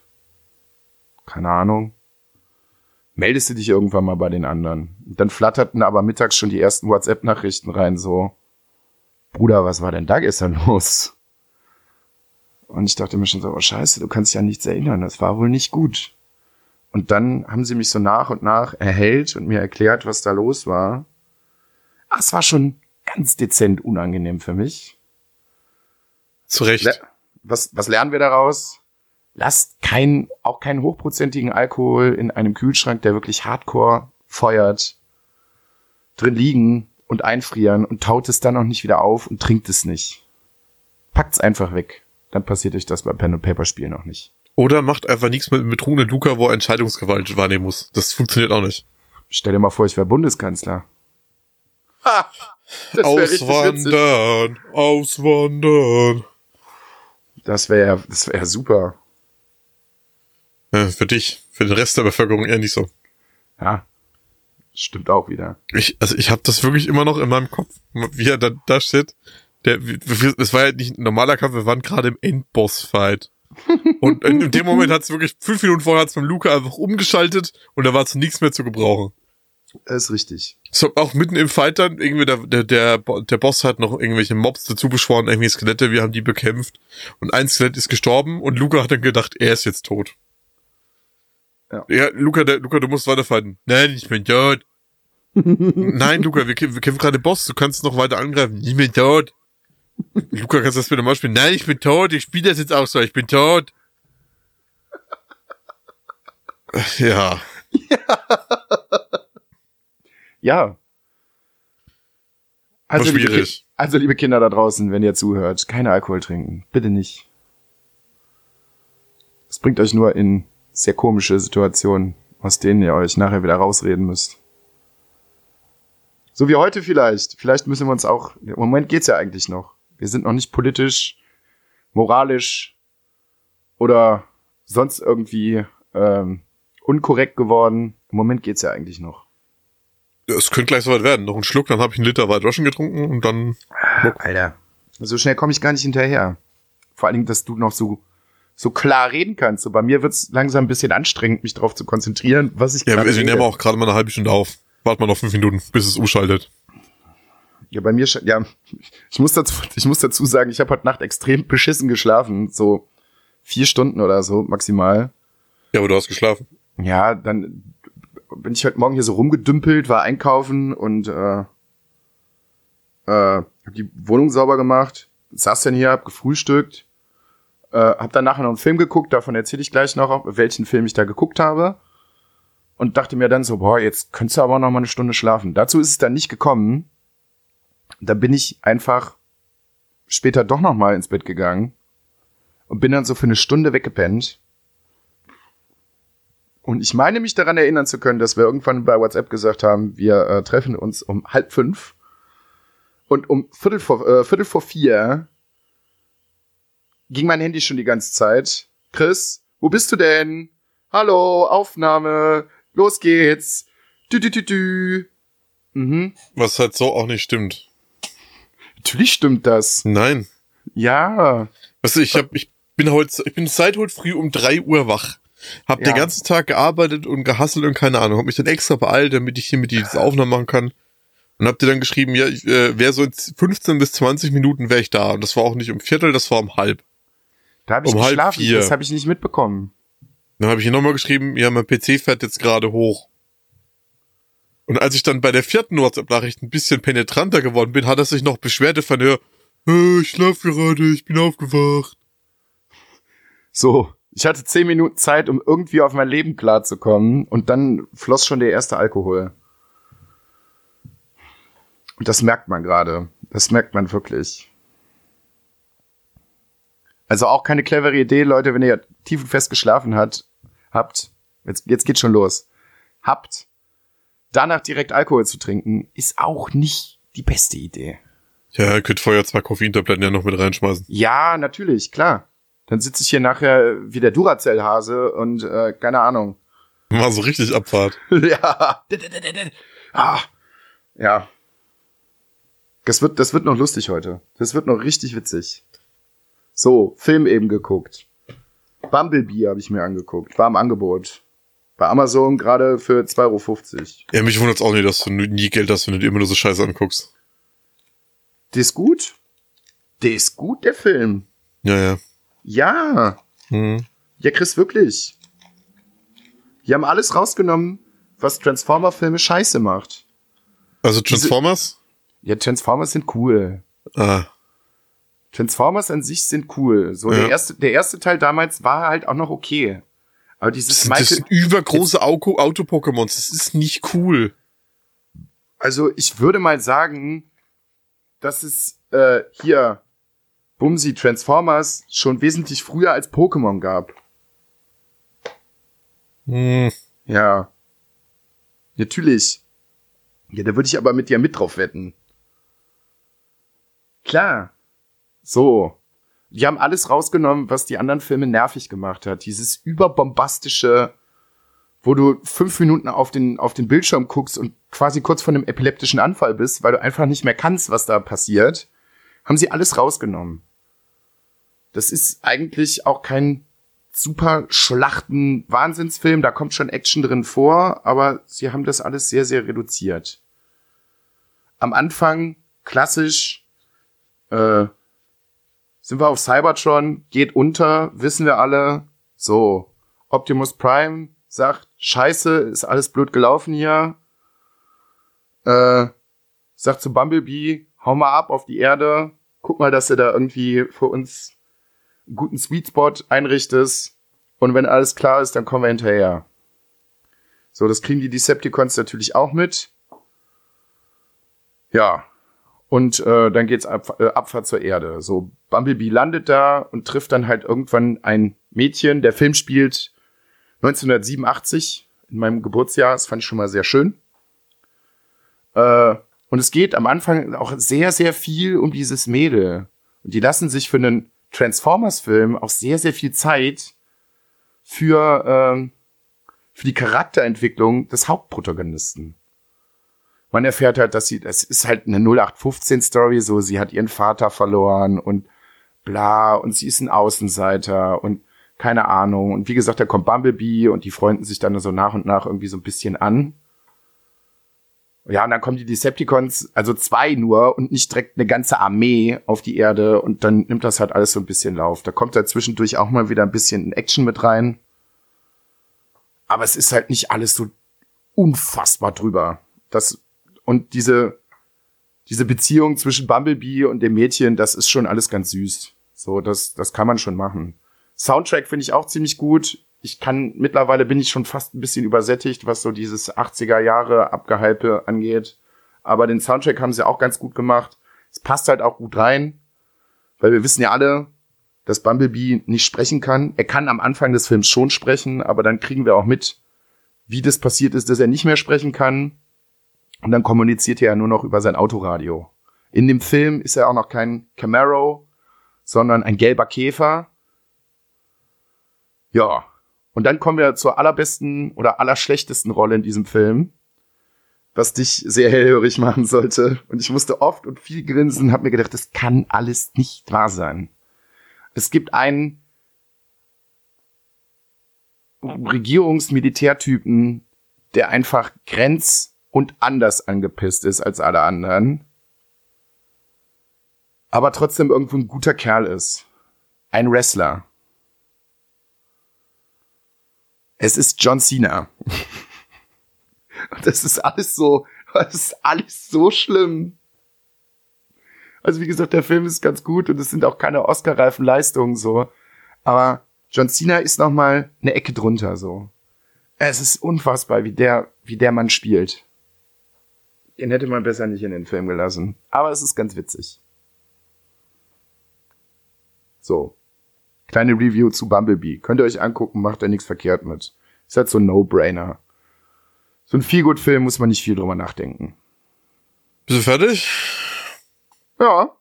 Keine Ahnung meldest du dich irgendwann mal bei den anderen. Dann flatterten aber mittags schon die ersten WhatsApp-Nachrichten rein, so, Bruder, was war denn da gestern los? Und ich dachte mir schon so, oh scheiße, du kannst dich ja nichts erinnern, das war wohl nicht gut. Und dann haben sie mich so nach und nach erhellt und mir erklärt, was da los war. Ach, es war schon ganz dezent unangenehm für mich.
Zu Recht.
Was, was lernen wir daraus? Lasst keinen, auch keinen hochprozentigen Alkohol in einem Kühlschrank, der wirklich hardcore feuert, drin liegen und einfrieren und taut es dann auch nicht wieder auf und trinkt es nicht. Packt's einfach weg. Dann passiert euch das beim Pen and Paper Spiel noch nicht.
Oder macht einfach nichts mit einem betrunkenen Luca, wo er Entscheidungsgewalt wahrnehmen muss. Das funktioniert auch nicht.
Stell dir mal vor, ich wäre Bundeskanzler.
Ha! auswandern, auswandern.
Das wäre, das wäre super.
Ja, für dich, für den Rest der Bevölkerung eher nicht so.
Ja, stimmt auch wieder.
Ich, also ich habe das wirklich immer noch in meinem Kopf, wie er da, da steht. Der, es war ja nicht ein normaler Kampf, wir waren gerade im Endboss-Fight. und in, dem Moment hat es wirklich, fünf Minuten vorher hat es beim Luca einfach umgeschaltet und da war zu nichts mehr zu gebrauchen.
Das ist richtig.
So, auch mitten im Fight dann, irgendwie der, der, der, der Boss hat noch irgendwelche Mobs dazu beschworen, irgendwie Skelette, wir haben die bekämpft. Und ein Skelett ist gestorben und Luca hat dann gedacht, er ist jetzt tot. Ja, ja Luca, der, Luca, du musst weiterfighten. Nein, ich bin tot. Nein, Luca, wir, wir kämpfen gerade Boss, du kannst noch weiter angreifen. Ich bin tot. Luca, kannst du das bitte mal spielen? Nein, ich bin tot, ich spiele das jetzt auch so, ich bin tot. Ja.
Ja. Also
War
liebe,
schwierig.
Ki- also, liebe Kinder da draußen, wenn ihr zuhört, keine Alkohol trinken. Bitte nicht. Das bringt euch nur in sehr komische Situationen, aus denen ihr euch nachher wieder rausreden müsst. So wie heute vielleicht. Vielleicht müssen wir uns auch. Im Moment geht's ja eigentlich noch. Wir sind noch nicht politisch, moralisch oder sonst irgendwie ähm, unkorrekt geworden. Im Moment geht's ja eigentlich noch.
Es könnte gleich soweit werden. Noch ein Schluck, dann habe ich einen Liter White Russian getrunken und dann.
Alter. So schnell komme ich gar nicht hinterher. Vor allen Dingen, dass du noch so, so klar reden kannst. So bei mir wird's langsam ein bisschen anstrengend, mich darauf zu konzentrieren, was ich
Ja,
gerade
wir wir nehmen auch gerade mal eine halbe Stunde auf. Wart mal noch fünf Minuten, bis es umschaltet.
Ja, bei mir, ja, ich muss dazu, ich muss dazu sagen, ich habe heute Nacht extrem beschissen geschlafen. So vier Stunden oder so maximal.
Ja, aber du hast geschlafen.
Ja, dann bin ich heute Morgen hier so rumgedümpelt, war einkaufen und äh, äh, hab die Wohnung sauber gemacht, saß dann hier, hab gefrühstückt, äh, hab dann nachher noch einen Film geguckt, davon erzähle ich gleich noch, welchen Film ich da geguckt habe. Und dachte mir dann so, boah, jetzt könntest du aber noch mal eine Stunde schlafen. Dazu ist es dann nicht gekommen. Da bin ich einfach später doch noch mal ins Bett gegangen und bin dann so für eine Stunde weggepennt. Und ich meine mich daran erinnern zu können, dass wir irgendwann bei WhatsApp gesagt haben, wir äh, treffen uns um halb fünf. Und um Viertel vor, äh, Viertel vor vier ging mein Handy schon die ganze Zeit. Chris, wo bist du denn? Hallo, Aufnahme, los geht's. Dü, dü, dü, dü. Mhm.
Was halt so auch nicht stimmt.
Natürlich stimmt das.
Nein.
Ja.
Weißt du, ich hab, ich bin heute, ich bin seit heute früh um drei Uhr wach. Hab
Ja.
den ganzen Tag gearbeitet und gehasselt und keine Ahnung. Hab mich dann extra beeilt, damit ich hier mit dir diese Aufnahme machen kann. Und hab dir dann geschrieben, ja, ich äh, wäre so in 15 bis 20 Minuten wäre ich da. Und das war auch nicht um Viertel, das war um halb.
Da habe ich
Um halb
geschlafen.
vier.
Das habe ich nicht mitbekommen.
Dann habe ich hier nochmal geschrieben, ja, mein PC fährt jetzt gerade hoch. Und als ich dann bei der vierten WhatsApp-Nachricht ein bisschen penetranter geworden bin, hat er sich noch beschwert von der, äh, ich schlaf gerade, ich bin aufgewacht.
So, ich hatte zehn Minuten Zeit, um irgendwie auf mein Leben klarzukommen und dann floss schon der erste Alkohol. Und das merkt man gerade. Das merkt man wirklich. Also auch keine clevere Idee, Leute, wenn ihr tiefenfest geschlafen hat, habt, jetzt, jetzt geht's schon los, habt, danach direkt Alkohol zu trinken, ist auch nicht die beste Idee.
Ja, ihr könnt vorher zwei Koffeintabletten ja noch mit reinschmeißen.
Ja, natürlich, klar. Dann sitze ich hier nachher wie der Duracell-Hase und äh, keine Ahnung.
Mal so richtig Abfahrt.
ja. Ah. Ja. Das wird, das wird noch lustig heute. Das wird noch richtig witzig. So, Film eben geguckt. Bumblebee habe ich mir angeguckt. War im Angebot. Bei Amazon gerade für 2,50 Euro.
Ja, mich wundert's auch nicht, dass du nie Geld hast, wenn du dir immer nur so Scheiße anguckst.
Der ist gut. Der ist gut, der Film.
Ja, ja.
Ja.
Hm.
Ja, Chris, wirklich. Die haben alles rausgenommen, was Transformer-Filme scheiße macht.
Also Transformers?
Ja, Transformers sind cool.
Ah.
Transformers an sich sind cool. So,
Ja.
der erste, der erste Teil damals war halt auch noch okay. Aber
Das
dieses
das
Michael,
sind übergroße Auto- Auto-Pokémons. Das ist nicht cool.
also ich würde mal sagen, dass es äh, hier Bumsi Transformers schon wesentlich früher als Pokémon gab.
Hm.
Ja. Natürlich. Ja, da würde ich aber mit dir mit drauf wetten. Klar. So. Die haben alles rausgenommen, was die anderen Filme nervig gemacht hat. Dieses überbombastische, wo du fünf Minuten auf den, auf den Bildschirm guckst und quasi kurz vor einem epileptischen Anfall bist, weil du einfach nicht mehr kannst, was da passiert, haben sie alles rausgenommen. Das ist eigentlich auch kein super Schlachten Wahnsinnsfilm, da kommt schon Action drin vor, aber sie haben das alles sehr, sehr reduziert. Am Anfang klassisch äh, sind wir auf Cybertron, geht unter, wissen wir alle. So, Optimus Prime sagt, scheiße, ist alles blöd gelaufen hier. Äh, sagt zu Bumblebee, hau mal ab auf die Erde. guck mal, dass du da irgendwie für uns einen guten Sweet Spot einrichtest. Und wenn alles klar ist, dann kommen wir hinterher. So, das kriegen die Decepticons natürlich auch mit. Ja. Und äh, dann geht's ab, äh, Abfahrt zur Erde. So, Bumblebee landet da und trifft dann halt irgendwann ein Mädchen. Der Film spielt 1987 in meinem Geburtsjahr. Das fand ich schon mal sehr schön. Äh, und es geht am Anfang auch sehr, sehr viel um dieses Mädel. Und die lassen sich für einen Transformers-Film auch sehr, sehr viel Zeit für, ähm, für die Charakterentwicklung des Hauptprotagonisten. Man erfährt halt, dass sie, das ist halt eine 0815-Story, so sie hat ihren Vater verloren und bla, und sie ist ein Außenseiter und keine Ahnung. Und wie gesagt, da kommt Bumblebee und die freunden sich dann so nach und nach irgendwie so ein bisschen an. Ja, und dann kommen die Decepticons, also zwei nur und nicht direkt eine ganze Armee auf die Erde und dann nimmt das halt alles so ein bisschen Lauf. Da kommt da zwischendurch auch mal wieder ein bisschen Action mit rein. Aber es ist halt nicht alles so unfassbar drüber. Das, und diese, diese Beziehung zwischen Bumblebee und dem Mädchen, das ist schon alles ganz süß. So, das, das kann man schon machen. Soundtrack finde ich auch ziemlich gut ich kann, mittlerweile bin ich schon fast ein bisschen übersättigt, was so dieses 80er Jahre Abgehype angeht. Aber den Soundtrack haben sie auch ganz gut gemacht. Es passt halt auch gut rein, weil wir wissen ja alle, dass Bumblebee nicht sprechen kann. Er kann am Anfang des Films schon sprechen, aber dann kriegen wir auch mit, wie das passiert ist, dass er nicht mehr sprechen kann. Und dann kommuniziert er ja nur noch über sein Autoradio. In dem Film ist er auch noch kein Camaro, sondern ein gelber Käfer. Ja, und dann kommen wir zur allerbesten oder allerschlechtesten Rolle in diesem Film, was dich sehr hellhörig machen sollte. Und ich musste oft und viel grinsen, hab mir gedacht, das kann alles nicht wahr sein. Es gibt einen Regierungsmilitärtypen, der einfach grenz- und anders angepisst ist als alle anderen, aber trotzdem irgendwo ein guter Kerl ist. Ein Wrestler. Es ist John Cena. Und das ist alles so, das ist alles so schlimm. Also wie gesagt, der Film ist ganz gut und es sind auch keine Oscar-reifen Leistungen so. Aber John Cena ist noch mal eine Ecke drunter so. Es ist unfassbar, wie der, wie der Mann spielt. Den hätte man besser nicht in den Film gelassen. Aber es ist ganz witzig. So. Kleine Review zu Bumblebee. Könnt ihr euch angucken, macht da nichts verkehrt mit. Ist halt so ein No-Brainer. So ein Feelgood-Film muss man nicht viel drüber nachdenken.
Bist du fertig?
Ja.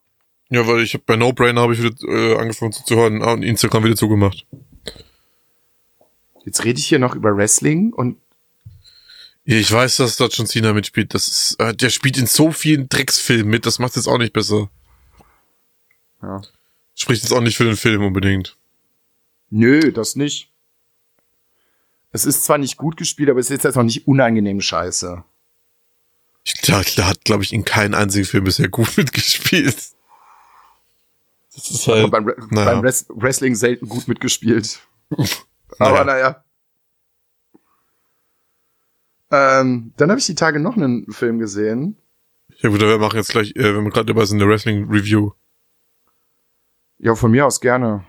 Ja, weil ich hab, bei No Brainer habe ich wieder äh, angefangen zuzuhören und Instagram wieder zugemacht.
Jetzt rede ich hier noch über Wrestling und
Ich weiß, dass da John Cena mitspielt. Das ist, äh, der spielt in so vielen Drecksfilmen mit. Das macht jetzt auch nicht besser.
ja.
Spricht jetzt auch nicht für den Film unbedingt.
Nö, das nicht. Es ist zwar nicht gut gespielt, aber es ist jetzt noch nicht unangenehm scheiße.
Ich, der, der hat, glaube ich, in keinem einzigen Film bisher gut mitgespielt. Das ist halt.
beim, Re
naja.
beim Wres- Wrestling selten gut mitgespielt. aber naja. Ähm, dann habe ich die Tage noch einen Film gesehen.
Ja gut, wir machen jetzt gleich, äh, wenn wir gerade dabei sind, eine Wrestling-Review.
Ja, von mir aus gerne.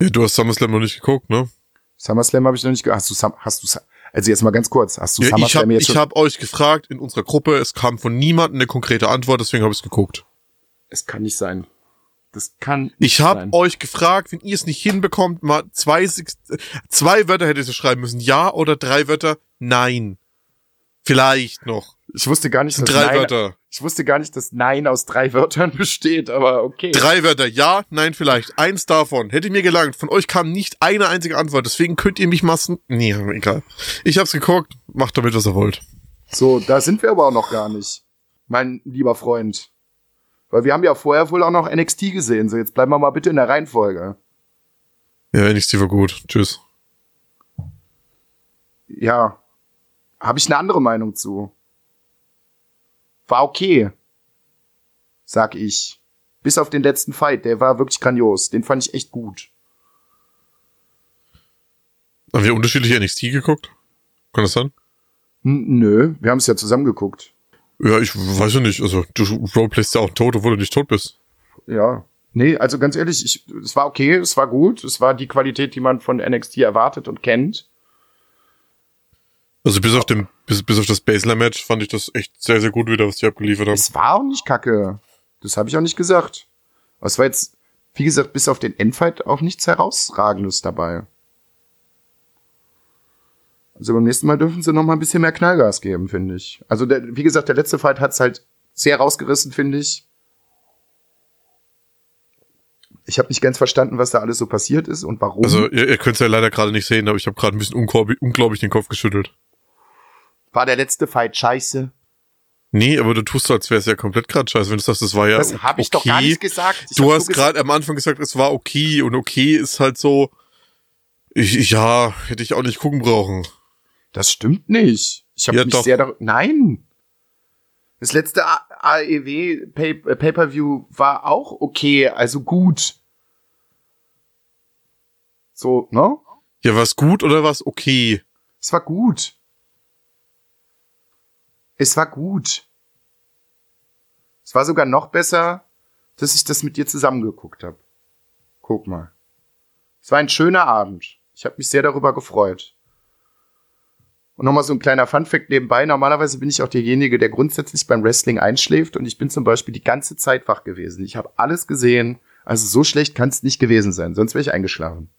Ja, du hast SummerSlam noch nicht geguckt, ne?
SummerSlam habe ich noch nicht ge Hast du Sum hast du also jetzt mal ganz kurz, hast du
Ja, ich
SummerSlam
habe
jetzt
ich
schon
hab euch gefragt in unserer Gruppe, es kam von niemandem eine konkrete Antwort, deswegen habe ich es geguckt.
Es kann nicht sein. Das kann
Ich habe euch gefragt, wenn ihr es nicht hinbekommt, mal zwei, zwei Wörter hättet ihr schreiben müssen. Ja oder drei Wörter? Nein. Vielleicht noch.
Ich wusste gar nicht, dass
Drei
Nein,
Wörter.
ich wusste gar nicht, dass Nein aus drei Wörtern besteht, aber okay.
Drei Wörter. Ja, nein, vielleicht. Eins davon. Hätte mir gelangt. Von euch kam nicht eine einzige Antwort. Deswegen könnt ihr mich massen. Nee, egal. Ich hab's geguckt. Macht damit, was ihr wollt.
So, da sind wir aber auch noch gar nicht, mein lieber Freund. Weil wir haben ja vorher wohl auch noch NXT gesehen. So, jetzt bleiben wir mal bitte in der Reihenfolge.
Ja, NXT war gut. Tschüss.
Ja, habe ich eine andere Meinung zu. War okay, sag ich. Bis auf den letzten Fight, der war wirklich grandios. Den fand ich echt gut.
Haben wir unterschiedliche NXT geguckt? Kann das sein?
N nö, wir haben es ja zusammen geguckt.
Ja, ich weiß ja nicht. Also, du roleplayst ja auch tot, obwohl du nicht tot bist.
Ja. Nee, also ganz ehrlich, ich, es war okay, es war gut, es war die Qualität, die man von NXT erwartet und kennt.
Also bis auf dem, bis, bis auf das Baseline-Match fand ich das echt sehr, sehr gut wieder, was die abgeliefert haben.
Es war auch nicht kacke. Das habe ich auch nicht gesagt. Aber es war jetzt, wie gesagt, bis auf den Endfight auch nichts herausragendes dabei. Also beim nächsten Mal dürfen sie noch mal ein bisschen mehr Knallgas geben, finde ich. Also der, wie gesagt, der letzte Fight hat's halt sehr rausgerissen, finde ich. Ich habe nicht ganz verstanden, was da alles so passiert ist und warum.
Also ihr, ihr könnt es ja leider gerade nicht sehen, aber ich habe gerade ein bisschen unglaublich, den Kopf geschüttelt.
War der letzte Fight scheiße?
Nee, aber du tust so, als wäre es ja komplett gerade scheiße, wenn du sagst, das war ja
Das
okay.
habe ich doch gar nicht gesagt. Ich
du hast gerade am Anfang gesagt, es war okay und okay ist halt so, ich, ja, hätte ich auch nicht gucken brauchen.
Das stimmt nicht. Ich habe
Ja,
mich
doch.
sehr dar Nein. Das letzte AEW Pay- äh, Pay-per-View war auch okay, also gut. So, ne?
Ja, war's gut oder war's okay?
Es war gut. Es war gut. Es war sogar noch besser, dass ich das mit dir zusammengeguckt habe. Guck mal. Es war ein schöner Abend. Ich habe mich sehr darüber gefreut. Und nochmal so ein kleiner Funfact nebenbei. Normalerweise bin ich auch derjenige, der grundsätzlich beim Wrestling einschläft. Und ich bin zum Beispiel die ganze Zeit wach gewesen. Ich habe alles gesehen. Also so schlecht kann es nicht gewesen sein. Sonst wäre ich eingeschlafen.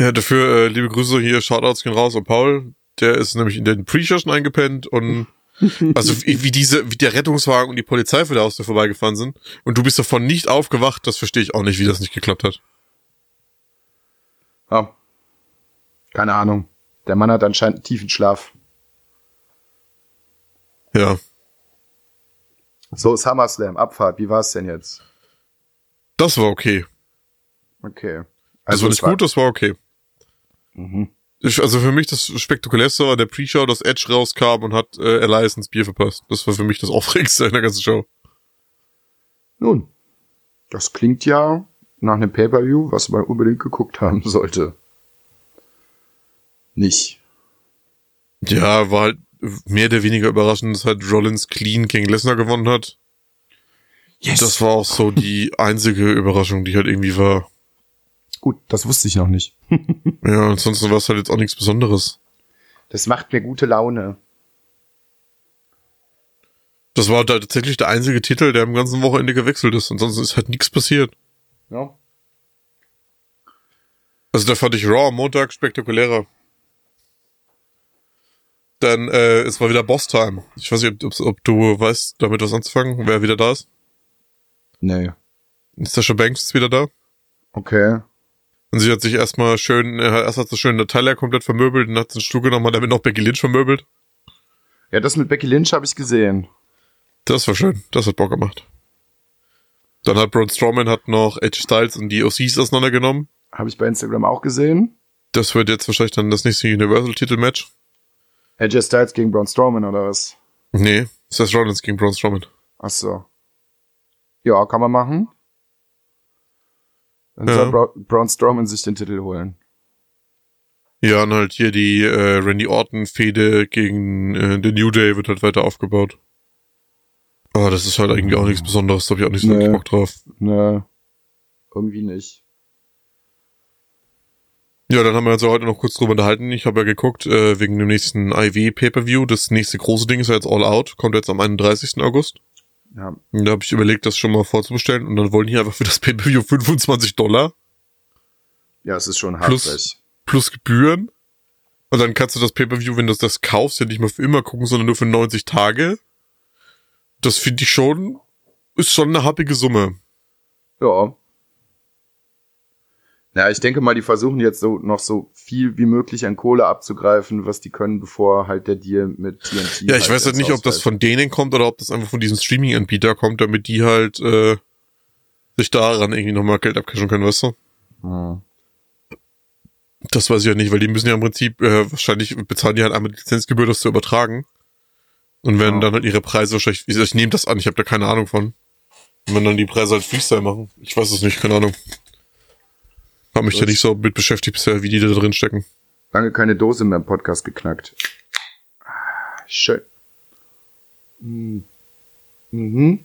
Ja, dafür äh, liebe Grüße hier, Shoutouts gehen raus an Paul. Der ist nämlich in den Pre-Show schon eingepennt und also wie, diese, wie der Rettungswagen und die Polizei vor der Haustür vorbeigefahren sind und du bist davon nicht aufgewacht, das verstehe ich auch nicht, wie das nicht geklappt hat.
Ja. Keine Ahnung. Der Mann hat anscheinend einen tiefen Schlaf.
Ja,
So, SummerSlam, Abfahrt, wie war's denn jetzt?
das war okay.
Okay.
Das war nicht gut, das war okay.
Mhm.
Ich, also für mich das spektakulärste war der Pre-Show, dass Edge rauskam und hat äh, Elias ins Bier verpasst. Das war für mich das Aufregendste in der ganzen Show.
Nun, das klingt ja nach einem Pay-Per-View, was man unbedingt geguckt haben sollte. Nicht.
Ja, war halt mehr oder weniger überraschend, dass halt Rollins clean gegen Lesnar gewonnen hat.
Yes.
Das war auch so die einzige Überraschung, die halt irgendwie war.
Gut, das wusste ich noch nicht.
Ja, ansonsten war es halt jetzt auch nichts Besonderes.
Das macht mir gute Laune.
Das war halt tatsächlich der einzige Titel, der am ganzen Wochenende gewechselt ist. Ansonsten ist halt nichts passiert.
Ja.
Also da fand ich Raw am Montag spektakulärer. Dann, äh, es war wieder Boss-Time. Ich weiß nicht, ob, ob du weißt, damit was anzufangen, wer wieder da ist.
Nee.
Sasha Banks ist wieder da.
Okay.
Und sie hat sich erstmal schön, äh, erst hat sie schön Natalia komplett vermöbelt, dann hat sie einen Stuhl genommen, hat damit noch Becky Lynch vermöbelt.
Ja, das mit Becky Lynch habe ich gesehen.
Das war schön, das hat Bock gemacht. Dann hat Braun Strowman hat noch Edge Styles und die OCs auseinandergenommen.
Habe ich bei Instagram auch gesehen.
Das wird jetzt wahrscheinlich dann das nächste Universal-Titel-Match.
AJ Styles gegen Braun Strowman oder was?
Nee, Seth Rollins gegen Braun Strowman.
Ach so. Ja, kann man machen. Dann
Ja.
soll Bra Braun Strowman sich den Titel holen.
Ja, und halt hier die äh, Randy Orton-Fehde gegen äh, The New Day wird halt weiter aufgebaut. Aber das ist halt irgendwie auch nichts Besonderes, da hab ich auch nicht so
Nee.
Bock drauf.
Ne, irgendwie nicht.
Ja, dann haben wir uns ja heute noch kurz drüber unterhalten. Ich habe ja geguckt, äh, wegen dem nächsten IV Pay-Per-View. Das nächste große Ding ist ja jetzt All Out, kommt jetzt am 31. August.
Ja,
Und da habe ich überlegt, das schon mal vorzubestellen. Und dann wollen die einfach für das Pay-Per-View 25 Dollar
ja es ist schon
Plus-
hartreich.
plus Gebühren. Und dann kannst du das Pay-Per-View, wenn du das kaufst, ja nicht mehr für immer gucken, sondern nur für 90 Tage. Das finde ich schon, ist schon eine happige Summe.
Ja. Na, ich denke mal, die versuchen jetzt so noch so viel wie möglich an Kohle abzugreifen, was die können, bevor halt der Deal mit TNT.
Ja, ich weiß halt
jetzt
nicht, ob das
ausfällt.
von denen kommt oder ob das einfach von diesem Streaming-Anbieter kommt, damit die halt äh, sich daran irgendwie nochmal Geld abcashen können, weißt du?
Hm.
Das weiß ich ja nicht, weil die müssen ja im Prinzip, äh, wahrscheinlich bezahlen die halt einmal die Lizenzgebühr, das zu übertragen. Und werden
Ja.
dann halt ihre Preise wahrscheinlich, ich, ich nehme das an, ich habe da keine Ahnung von. Und wenn dann die Preise halt Freestyle machen. Ich weiß es nicht, keine Ahnung. Hab mich da
Das-
nicht so mit beschäftigt bisher, wie die da drin stecken.
Lange keine Dose mehr im Podcast geknackt. Ah, Schön. Mhm. Mhm.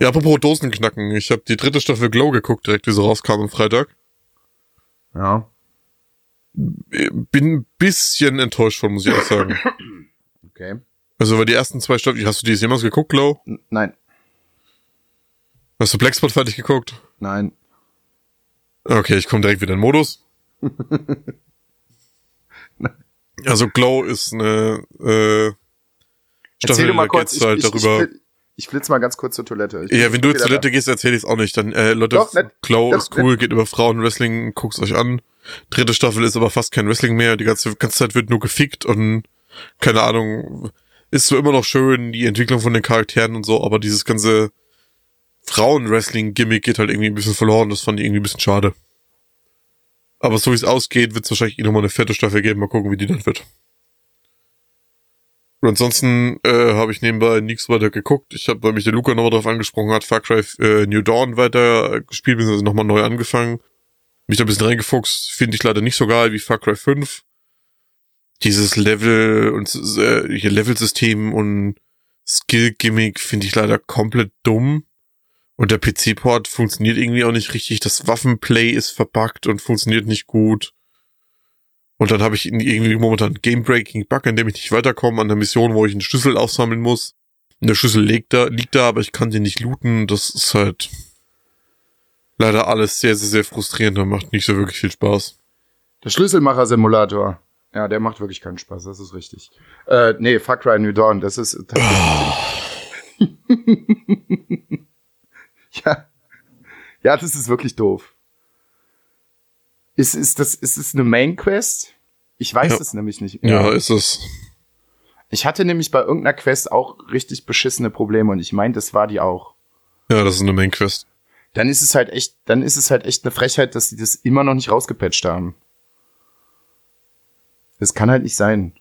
Ja, apropos Dosenknacken. Ich habe die dritte Staffel Glow geguckt, direkt wie sie rauskam am Freitag.
Ja.
Bin ein bisschen enttäuscht von, muss ich ehrlich sagen.
Okay.
Also, weil die ersten zwei Staffeln, hast du die jemals geguckt, Glow?
Nein.
Hast du Blackspot fertig geguckt?
Nein.
Okay, ich komme direkt wieder in den Modus. also Glow ist eine äh,
Erzähl du mal kurz,
ich, halt
ich,
darüber.
Ich, ich flitze mal ganz kurz zur Toilette. Ich
ja, wenn du zur Toilette gehst, erzähl ich's auch nicht. Dann, äh, Leute,
Doch, nicht,
Glow
doch,
ist cool, geht über Frauenwrestling, guckt's euch an. Dritte Staffel ist aber fast kein Wrestling mehr. Die ganze, ganze Zeit wird nur gefickt und keine Ahnung, ist so immer noch schön, die Entwicklung von den Charakteren und so, aber dieses ganze Frauenwrestling-Gimmick geht halt irgendwie ein bisschen verloren. Das fand ich irgendwie ein bisschen schade. Aber so wie es ausgeht, wird es wahrscheinlich eh nochmal eine fette Staffel geben. Mal gucken, wie die dann wird. Und ansonsten äh, habe ich nebenbei nichts weiter geguckt. Ich habe, weil mich der Luca nochmal drauf angesprochen hat, Far Cry äh, New Dawn weiter gespielt, beziehungsweise nochmal neu angefangen. Mich da ein bisschen reingefuchst, finde ich leider nicht so geil wie Far Cry 5. Dieses Level und äh, Level-System und Skill-Gimmick finde ich leider komplett dumm. Und der PC-Port funktioniert irgendwie auch nicht richtig. Das Waffenplay ist verbuggt und funktioniert nicht gut. Und dann habe ich irgendwie momentan Game-Breaking-Bug, in dem ich nicht weiterkomme an der Mission, wo ich einen Schlüssel aufsammeln muss. Und der Schlüssel liegt da, liegt da, aber ich kann den nicht looten. Das ist halt leider alles sehr, sehr, sehr frustrierend und macht nicht so wirklich viel Spaß.
Der Schlüsselmacher-Simulator. Ja, der macht wirklich keinen Spaß, das ist richtig. Äh, nee, Far Cry New Dawn, das ist tatsächlich. ja. Ja, das ist wirklich doof. Ist, ist das, ist es eine Main Quest? Ich weiß
Ja.
es nämlich nicht.
Ja, ist es.
Ich hatte nämlich bei irgendeiner Quest auch richtig beschissene Probleme und ich meine, das war die auch.
Ja, das ist eine Main Quest.
Dann ist es halt echt, dann ist es halt echt eine Frechheit, dass sie das immer noch nicht rausgepatcht haben. Das kann halt nicht sein.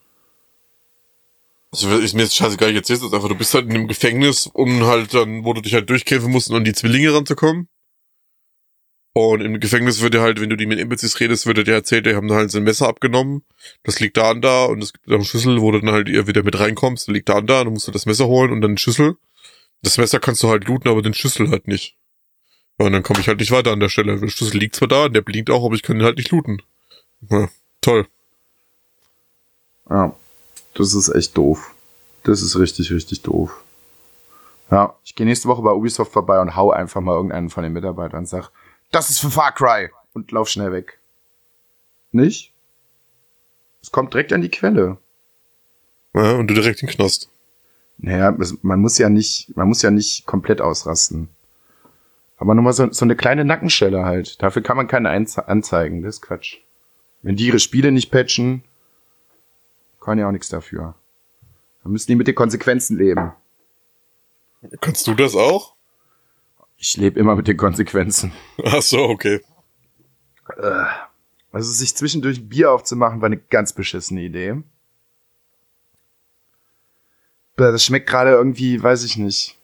Also ist mir jetzt scheißegal, ich erzähl's jetzt einfach. Du bist halt in einem Gefängnis, um halt dann, wo du dich halt durchkämpfen musst, um an die Zwillinge ranzukommen. Und im Gefängnis wird dir halt, wenn du die mit NPCs redest, wird dir erzählt, die haben da halt so ein Messer abgenommen. Das liegt da und da und es gibt einen Schlüssel, wo du dann halt wieder mit reinkommst. Liegt da und da, du musst du das Messer holen und dann einen Schlüssel. Das Messer kannst du halt looten, aber den Schlüssel halt nicht. Und dann komme ich halt nicht weiter an der Stelle. Der Schlüssel liegt zwar da, der blinkt auch, aber ich kann ihn halt nicht looten. Ja, toll.
Ja, das ist echt doof. Das ist richtig, richtig doof. Ja, ich gehe nächste Woche bei Ubisoft vorbei und hau einfach mal irgendeinen von den Mitarbeitern und sag, das ist für Far Cry und lauf schnell weg. Nicht? Es kommt direkt an die Quelle.
Ja, und du direkt in den Knast.
Naja, man muss ja nicht, man muss ja nicht komplett ausrasten. Aber nochmal so, so eine kleine Nackenschelle halt. Dafür kann man keine Einze anzeigen. Das ist Quatsch. Wenn die ihre Spiele nicht patchen, kann ja auch nichts dafür. Dann müssen die mit den Konsequenzen leben.
Kannst du das auch?
Ich lebe immer mit den Konsequenzen.
Ach so, okay.
Also sich zwischendurch ein Bier aufzumachen, war eine ganz beschissene Idee. Das schmeckt gerade irgendwie, weiß ich nicht.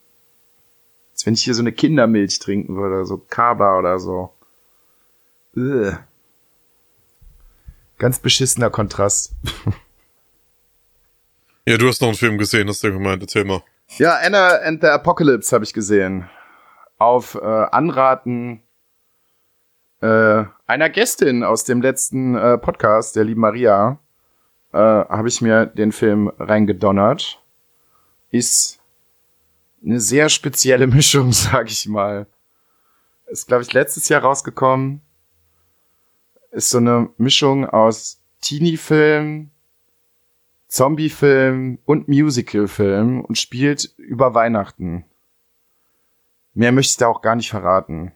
Als wenn ich hier so eine Kindermilch trinken würde, so Kaba oder so. Ganz beschissener Kontrast.
Ja, du hast noch einen Film gesehen, hast du gemeint, erzähl mal.
Ja, Anna and the Apocalypse habe ich gesehen. Auf äh, Anraten äh, einer Gästin aus dem letzten äh, Podcast, der lieben Maria, äh, habe ich mir den Film reingedonnert. Ist eine sehr spezielle Mischung, sag ich mal. Ist, glaube ich, letztes Jahr rausgekommen. Ist so eine Mischung aus Teenie-Film, Zombie-Film und Musical-Film und spielt über Weihnachten. Mehr möchte ich da auch gar nicht verraten.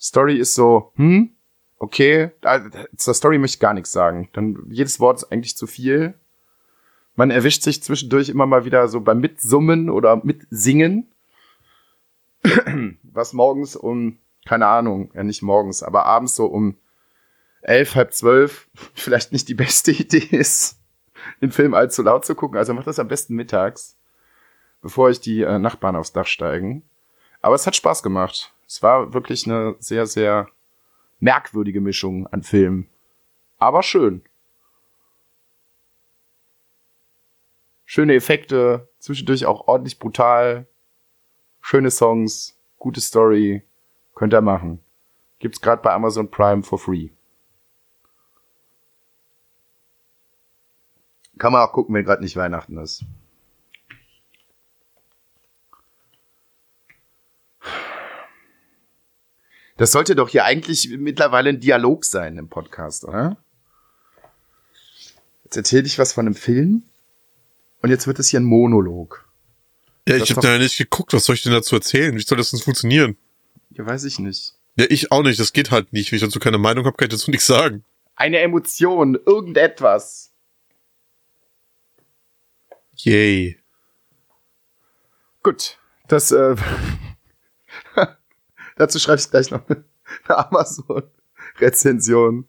Story ist so, hm, okay, da- zur Story möchte ich gar nichts sagen. Dann jedes Wort ist eigentlich zu viel. Man erwischt sich zwischendurch immer mal wieder so beim Mitsummen oder Mitsingen. Was morgens um, keine Ahnung, ja nicht morgens, aber abends so um elf, halb zwölf vielleicht nicht die beste Idee ist, den Film allzu laut zu gucken. Also macht das am besten mittags, bevor ich die äh, Nachbarn aufs Dach steigen. Aber es hat Spaß gemacht. Es war wirklich eine sehr, sehr merkwürdige Mischung an Filmen. Aber schön. schöne Effekte, zwischendurch auch ordentlich brutal, schöne Songs, gute Story, könnt ihr machen. Gibt's gerade bei Amazon Prime for free. Kann man auch gucken, wenn gerade nicht Weihnachten ist. Das sollte doch hier eigentlich mittlerweile ein Dialog sein im Podcast, oder? Jetzt erzähle ich was von einem Film und jetzt wird es hier ein Monolog.
Ja,
Das
ich habe da nicht geguckt, was soll ich denn dazu erzählen? Wie soll das denn funktionieren?
Ja, weiß ich nicht.
Ja, ich auch nicht, das geht halt nicht. Wenn ich dazu keine Meinung habe, kann ich dazu nichts sagen.
Eine Emotion, irgendetwas.
Yay.
Gut, das äh, dazu schreibe ich gleich noch eine Amazon-Rezension.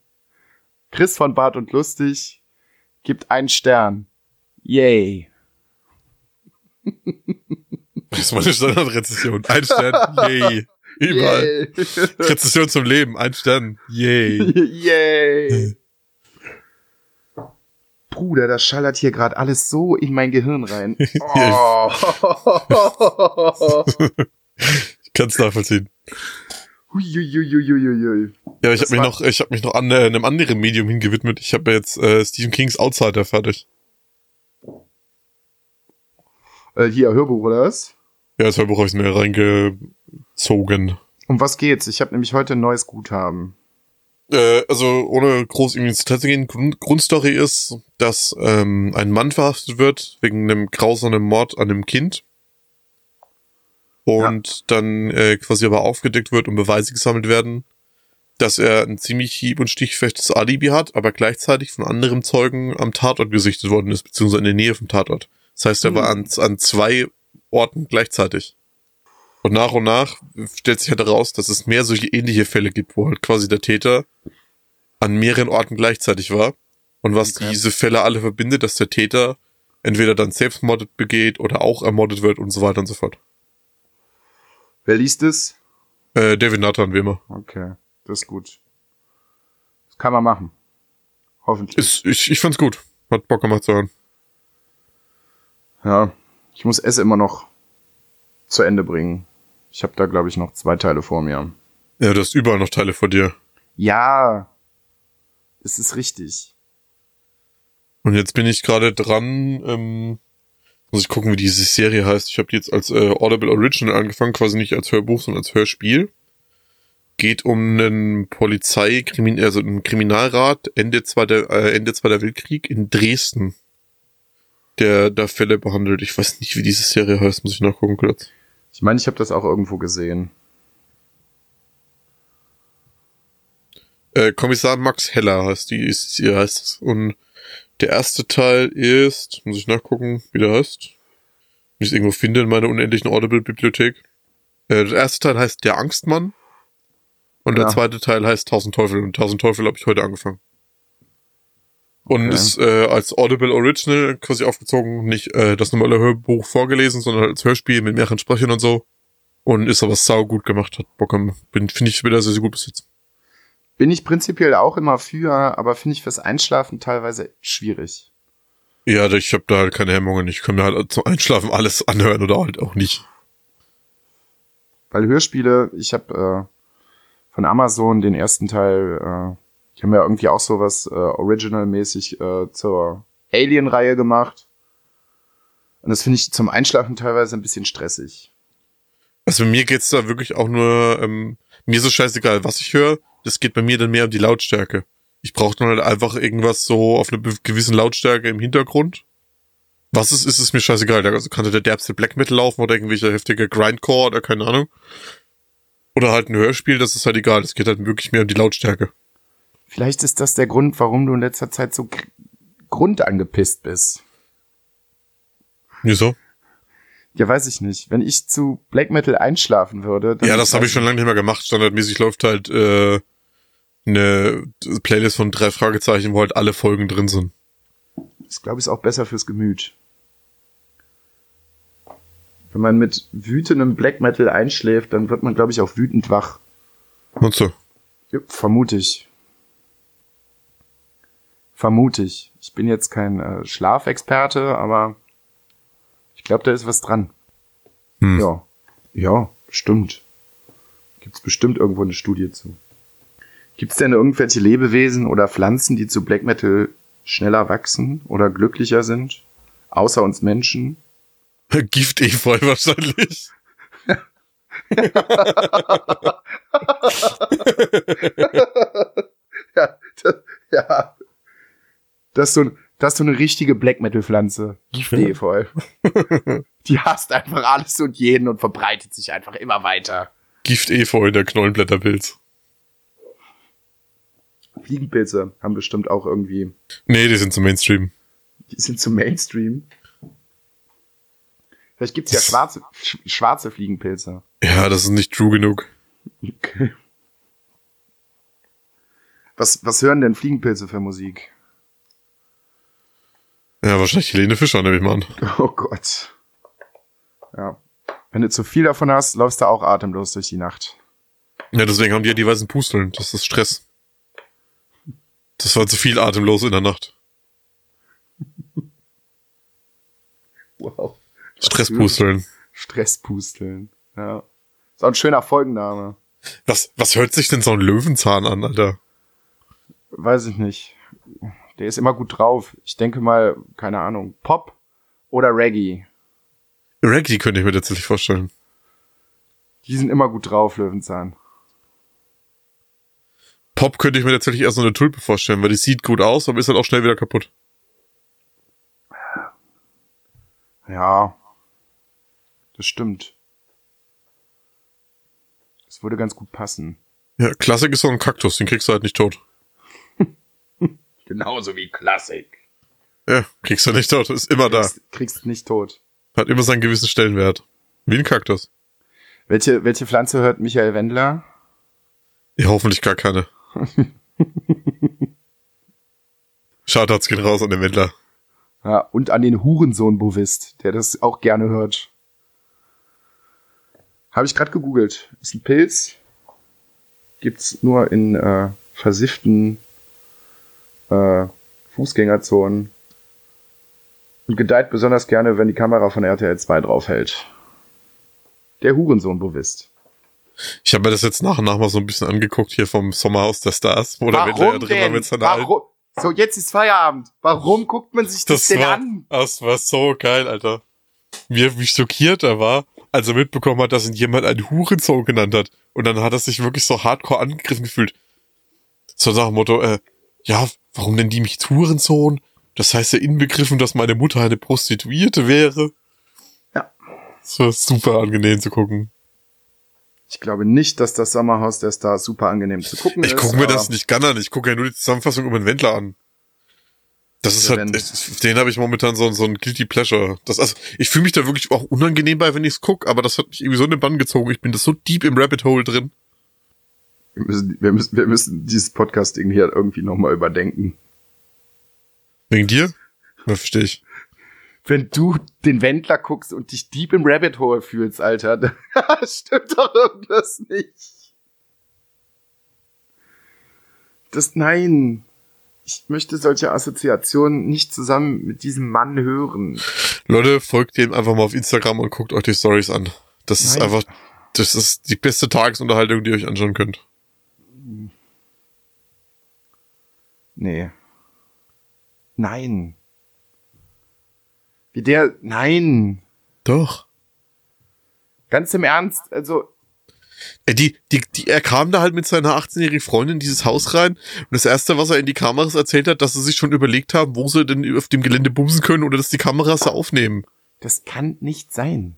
Chris von Bart und Lustig gibt einen Stern. Yay.
Das ist meine Standardrezession. Ein Stern, yay. Überall.
Yay.
Rezession zum Leben, ein Stern, yay.
Yay. Bruder, das schallert hier gerade alles so in mein Gehirn rein. Oh.
Ich kann's nachvollziehen.
Huiuiuiuiui.
Ja, ich habe mich noch, ich habe mich noch an äh, einem anderen Medium hingewidmet. Ich habe jetzt äh, Stephen Kings Outsider fertig.
Äh, hier, Hörbuch, oder was?
Ja, das Hörbuch habe ich mir reingezogen.
Um was geht's? Ich habe nämlich heute ein neues Guthaben.
Äh, also ohne groß irgendwie ins Detail zu gehen, Grund Grundstory ist, dass ähm, ein Mann verhaftet wird wegen einem grausamen Mord an einem Kind. Und dann äh, quasi aber aufgedeckt wird und Beweise gesammelt werden, dass er ein ziemlich hieb- und stichfestes Alibi hat, aber gleichzeitig von anderen Zeugen am Tatort gesichtet worden ist, beziehungsweise in der Nähe vom Tatort. Das heißt, er
Hm.
war an, an zwei Orten gleichzeitig. Und nach und nach stellt sich halt heraus, dass es mehr solche ähnliche Fälle gibt, wo halt quasi der Täter an mehreren Orten gleichzeitig war. Und was
Okay.
diese Fälle alle verbindet, dass der Täter entweder dann selbstmordet begeht oder auch ermordet wird und so weiter und so fort.
Wer liest es?
Äh, David Nathan, wie immer.
Okay, das ist gut. Das kann man machen. Hoffentlich.
Ist, ich, ich fand's gut. Hat Bock gemacht zu hören.
ja, ich muss es immer noch zu Ende bringen. Ich habe da, glaube ich, noch zwei Teile vor mir.
Ja, du hast überall noch Teile vor dir.
Ja, es ist richtig.
Und jetzt bin ich gerade dran, ähm, muss ich gucken, wie diese Serie heißt. Ich habe die jetzt als äh, Audible Original angefangen, quasi nicht als Hörbuch, sondern als Hörspiel. Geht um einen Polizei, Krimin also einen Kriminalrat Ende Zweiter, äh, Ende Zweiter Weltkrieg in Dresden, der da Fälle behandelt. Ich weiß nicht, wie diese Serie heißt, muss ich nachgucken kurz.
Ich meine, ich habe das auch irgendwo gesehen.
Äh, Kommissar Max Heller heißt die, ist, hier heißt es. Und der erste Teil ist, muss ich nachgucken, wie der heißt. Wenn ich es irgendwo finde in meiner unendlichen Audible-Bibliothek. Äh, der erste Teil heißt Der Angstmann. Und der
Ja.
zweite Teil heißt Tausend Teufel. Und Tausend Teufel habe ich heute angefangen. Und
Okay.
ist äh, als Audible Original quasi aufgezogen, nicht äh, das normale Hörbuch vorgelesen, sondern als Hörspiel mit mehreren Sprechern und so. Und ist aber sau gut gemacht, hat Bock am, bin, finde ich wieder sehr, sehr gut bis jetzt.
Bin ich prinzipiell auch immer für, aber finde ich fürs Einschlafen teilweise schwierig.
Ja, ich habe da halt keine Hemmungen. Ich kann mir halt zum Einschlafen alles anhören oder halt auch nicht.
Weil Hörspiele, ich habe äh, von Amazon den ersten Teil, äh, ich habe ja irgendwie auch sowas äh, Original-mäßig äh, zur Alien-Reihe gemacht. Und das finde ich zum Einschlafen teilweise ein bisschen stressig.
Also mir geht's da wirklich auch nur, ähm, mir ist es scheißegal, was ich höre. Das geht bei mir dann mehr um die Lautstärke. Ich brauche dann halt einfach irgendwas so auf einer gewissen Lautstärke im Hintergrund. Was es ist, ist mir scheißegal. Also kann da der derbste Black Metal laufen oder irgendwelche heftige Grindcore oder keine Ahnung. Oder halt ein Hörspiel, das ist halt egal. Es geht halt wirklich mehr um die Lautstärke.
Vielleicht ist das der Grund, warum du in letzter Zeit so gr- grundangepisst bist.
Wieso?
Ja, weiß ich nicht. Wenn ich zu Black Metal einschlafen würde,
Ja, das habe ich schon lange nicht mehr gemacht. Standardmäßig läuft halt äh, eine Playlist von drei Fragezeichen, wo halt alle Folgen drin sind.
Das glaube ich ist auch besser fürs Gemüt. Wenn man mit wütendem Black Metal einschläft, dann wird man, glaube ich, auch wütend wach.
Und so.
Ja, vermute ich. Vermute ich. Ich bin jetzt kein äh, Schlafexperte, aber Ich glaube, da ist was dran.
Hm.
Ja. Ja, stimmt. Gibt's bestimmt irgendwo eine Studie zu. Gibt's denn irgendwelche Lebewesen oder Pflanzen, die zu Black Metal schneller wachsen oder glücklicher sind? Außer uns Menschen?
Gift Efeu wahrscheinlich.
ja, das, ja. Das ist so, das ist so eine richtige Black Metal Pflanze. Giftefeu. Die hasst einfach alles und jeden und verbreitet sich einfach immer weiter.
Gift Efeu, der Knollenblätterpilz.
Fliegenpilze haben bestimmt auch irgendwie,
Nee, die sind zum Mainstream.
die sind zum Mainstream. Vielleicht gibt's ja schwarze, sch schwarze Fliegenpilze.
Ja, das ist nicht true genug.
Okay. Was, was hören denn Fliegenpilze für Musik?
Ja, wahrscheinlich Helene Fischer, nehme ich mal an.
Oh Gott. Ja. Wenn du zu viel davon hast, läufst du auch atemlos durch die Nacht.
Ja, deswegen haben die ja die weißen Pusteln. Das ist Stress. Das war zu viel atemlos in der Nacht.
Wow.
Stresspusteln.
Stresspusteln. Ja. Ist auch ein schöner Folgenname.
Was, was hört sich denn so ein Löwenzahn an, Alter?
Weiß ich nicht. Der ist immer gut drauf. Ich denke mal, keine Ahnung, Pop oder Reggae.
Reggae könnte ich mir tatsächlich vorstellen.
Die sind immer gut drauf, Löwenzahn.
Pop könnte ich mir tatsächlich erst so eine Tulpe vorstellen, weil die sieht gut aus, aber ist halt auch schnell wieder kaputt.
Ja. Das stimmt. Das würde ganz gut passen.
Ja, Klassik ist so ein Kaktus, den kriegst du halt nicht tot.
Genauso wie Klassik.
Ja, kriegst du nicht tot, ist immer da.
Kriegst, kriegst nicht tot.
Hat immer seinen gewissen Stellenwert. Wie ein Kaktus.
Welche, welche Pflanze hört Michael Wendler?
Ja, hoffentlich gar keine. Shoutouts gehen raus an den Wendler.
Ja, und an den Hurensohn Bovist, der das auch gerne hört. Habe ich gerade gegoogelt. Ist ein Pilz. Gibt's nur in äh, versifften äh, Fußgängerzonen. Und gedeiht besonders gerne, wenn die Kamera von RTL 2 draufhält. Der Hurensohn Bovist.
Ich habe mir das jetzt nach und nach mal so ein bisschen angeguckt hier vom Sommerhaus der Stars, wo der Wendler ja drin war mit seiner.
Warum? So, jetzt ist Feierabend. Warum guckt man sich das,
Das
denn
war,
an?
das war so geil, Alter. Wie, wie schockiert er war, als er mitbekommen hat, dass ihn jemand einen Hurensohn genannt hat. Und dann hat er sich wirklich so hardcore angegriffen gefühlt. So nach dem Motto, äh, ja, warum nennen die mich Hurensohn? Das heißt ja inbegriffen, dass meine Mutter eine Prostituierte wäre.
Ja.
Das war super angenehm zu gucken.
Ich glaube nicht, dass das Sommerhaus der Stars super angenehm zu gucken
Ich
ist.
gucke mir das nicht gerne an. Ich gucke ja nur die Zusammenfassung über den Wendler an. Das ist halt, ich, den habe ich momentan so, so ein guilty pleasure. Das, also, ich fühle mich da wirklich auch unangenehm bei, wenn ich's guck, aber das hat mich irgendwie so in den Bann gezogen. Ich bin das so deep im Rabbit Hole drin.
Wir müssen, wir müssen, wir müssen dieses Podcasting hier irgendwie nochmal überdenken.
Wegen dir? Ja, verstehe ich.
Wenn du den Wendler guckst und dich deep im Rabbit Hole fühlst, Alter, dann stimmt doch irgendwas nicht. Das, nein. Ich möchte solche Assoziationen nicht zusammen mit diesem Mann hören.
Leute, folgt dem einfach mal auf Instagram und guckt euch die Stories an. Das ist
Nein.
einfach, das ist die beste Tagesunterhaltung, die ihr euch anschauen könnt.
Nee. Nein. Wie der, nein.
Doch.
Ganz im Ernst, also,
Äh, Die, die, die, er kam da halt mit seiner 18-jährigen Freundin in dieses Haus rein und das erste, was er in die Kameras erzählt hat, dass sie sich schon überlegt haben, wo sie denn auf dem Gelände bumsen können oder dass die Kameras da aufnehmen.
Das kann nicht sein.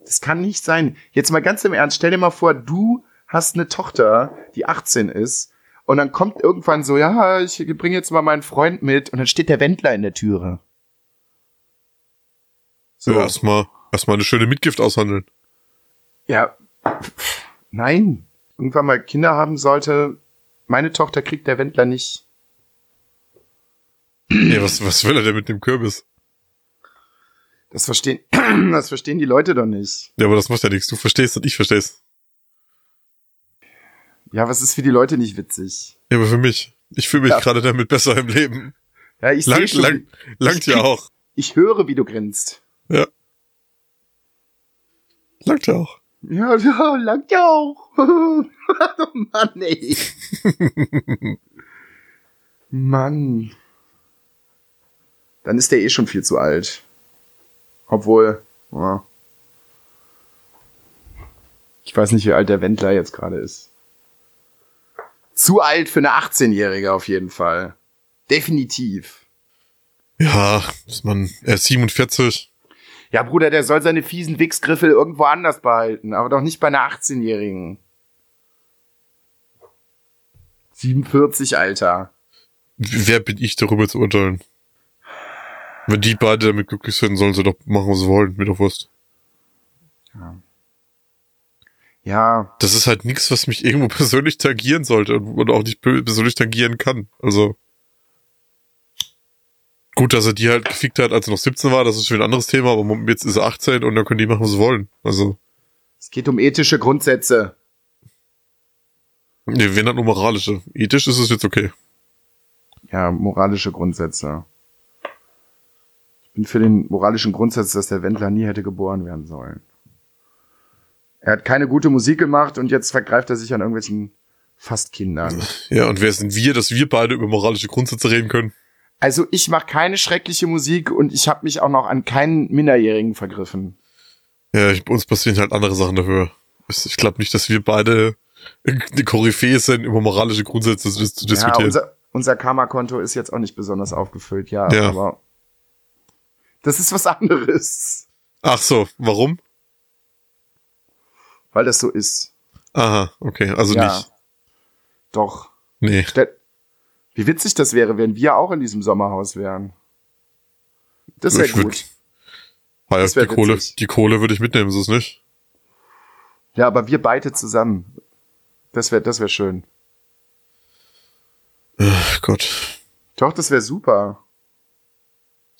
Das kann nicht sein. Jetzt mal ganz im Ernst, stell dir mal vor, du hast eine Tochter, die 18 ist, und dann kommt irgendwann so, ja, ich bringe jetzt mal meinen Freund mit, und dann steht der Wendler in der Türe.
So,
So,
erstmal, erstmal eine schöne Mitgift aushandeln.
ja, nein. Irgendwann mal Kinder haben sollte, meine Tochter kriegt der Wendler nicht.
Nee, was, was will er denn mit dem Kürbis?
Das verstehen, das verstehen die Leute doch nicht.
Ja, aber das macht ja nichts. Du verstehst und ich versteh's.
Ja, was ist für die Leute nicht witzig?
Ja, aber für mich. Ich fühle mich
Ja.
gerade damit besser im Leben.
Ja, ich sehe
Langt,
schon,
lang, langt ja
krieg-
auch.
Ich höre, wie du grinst.
Ja. Langt ja auch.
Ja, ja, langt ja auch. oh Mann, ey. Mann. Dann ist der eh schon viel zu alt. Obwohl, ja. ich weiß nicht, wie alt der Wendler jetzt gerade ist. Zu alt für eine 18-Jährige auf jeden Fall. Definitiv.
Ja, ist man, er ist 47.
Ja, Bruder, der soll seine fiesen Wichsgriffel irgendwo anders behalten, aber doch nicht bei einer 18-Jährigen. 47, Alter.
Wer bin ich darüber zu urteilen? Wenn die beide damit glücklich sind, sollen sie doch machen, was sie wollen, mir doch Wurst.
Ja. Ja.
Das ist halt nichts, was mich irgendwo persönlich tangieren sollte und auch nicht persönlich tangieren kann. Also. Gut, dass er die halt gefickt hat, als er noch 17 war, das ist schon ein anderes Thema, aber jetzt ist er 18 und dann können die machen, was sie wollen. Also.
Es geht um ethische Grundsätze.
Nee, wenn dann nur moralische. Ethisch ist es jetzt okay.
Ja, moralische Grundsätze. Ich bin für den moralischen Grundsatz, dass der Wendler nie hätte geboren werden sollen. Er hat keine gute Musik gemacht und jetzt vergreift er sich an irgendwelchen Fastkindern.
Ja, und wer sind wir, dass wir beide über moralische Grundsätze reden können?
Also ich mache keine schreckliche Musik und ich habe mich auch noch an keinen Minderjährigen vergriffen.
Ja, ich, uns passieren halt andere Sachen dafür. Ich glaube nicht, dass wir beide die Koryphäe sind, über moralische Grundsätze zu, zu diskutieren.
Ja, unser, unser Karma-Konto ist jetzt auch nicht besonders aufgefüllt, ja,
Ja.
aber das ist was anderes,
Ach so, warum?
Weil das so ist.
Aha, okay, also
ja,
nicht.
doch.
Nee.
Wie witzig das wäre, wenn wir auch in diesem Sommerhaus wären. Das wäre gut.
Ja,
Das wär
die Kohle, die Kohle würde ich mitnehmen, ist es nicht?
Ja, aber wir beide zusammen. Das wäre das wäre schön.
Ach Gott.
Doch, das wäre super.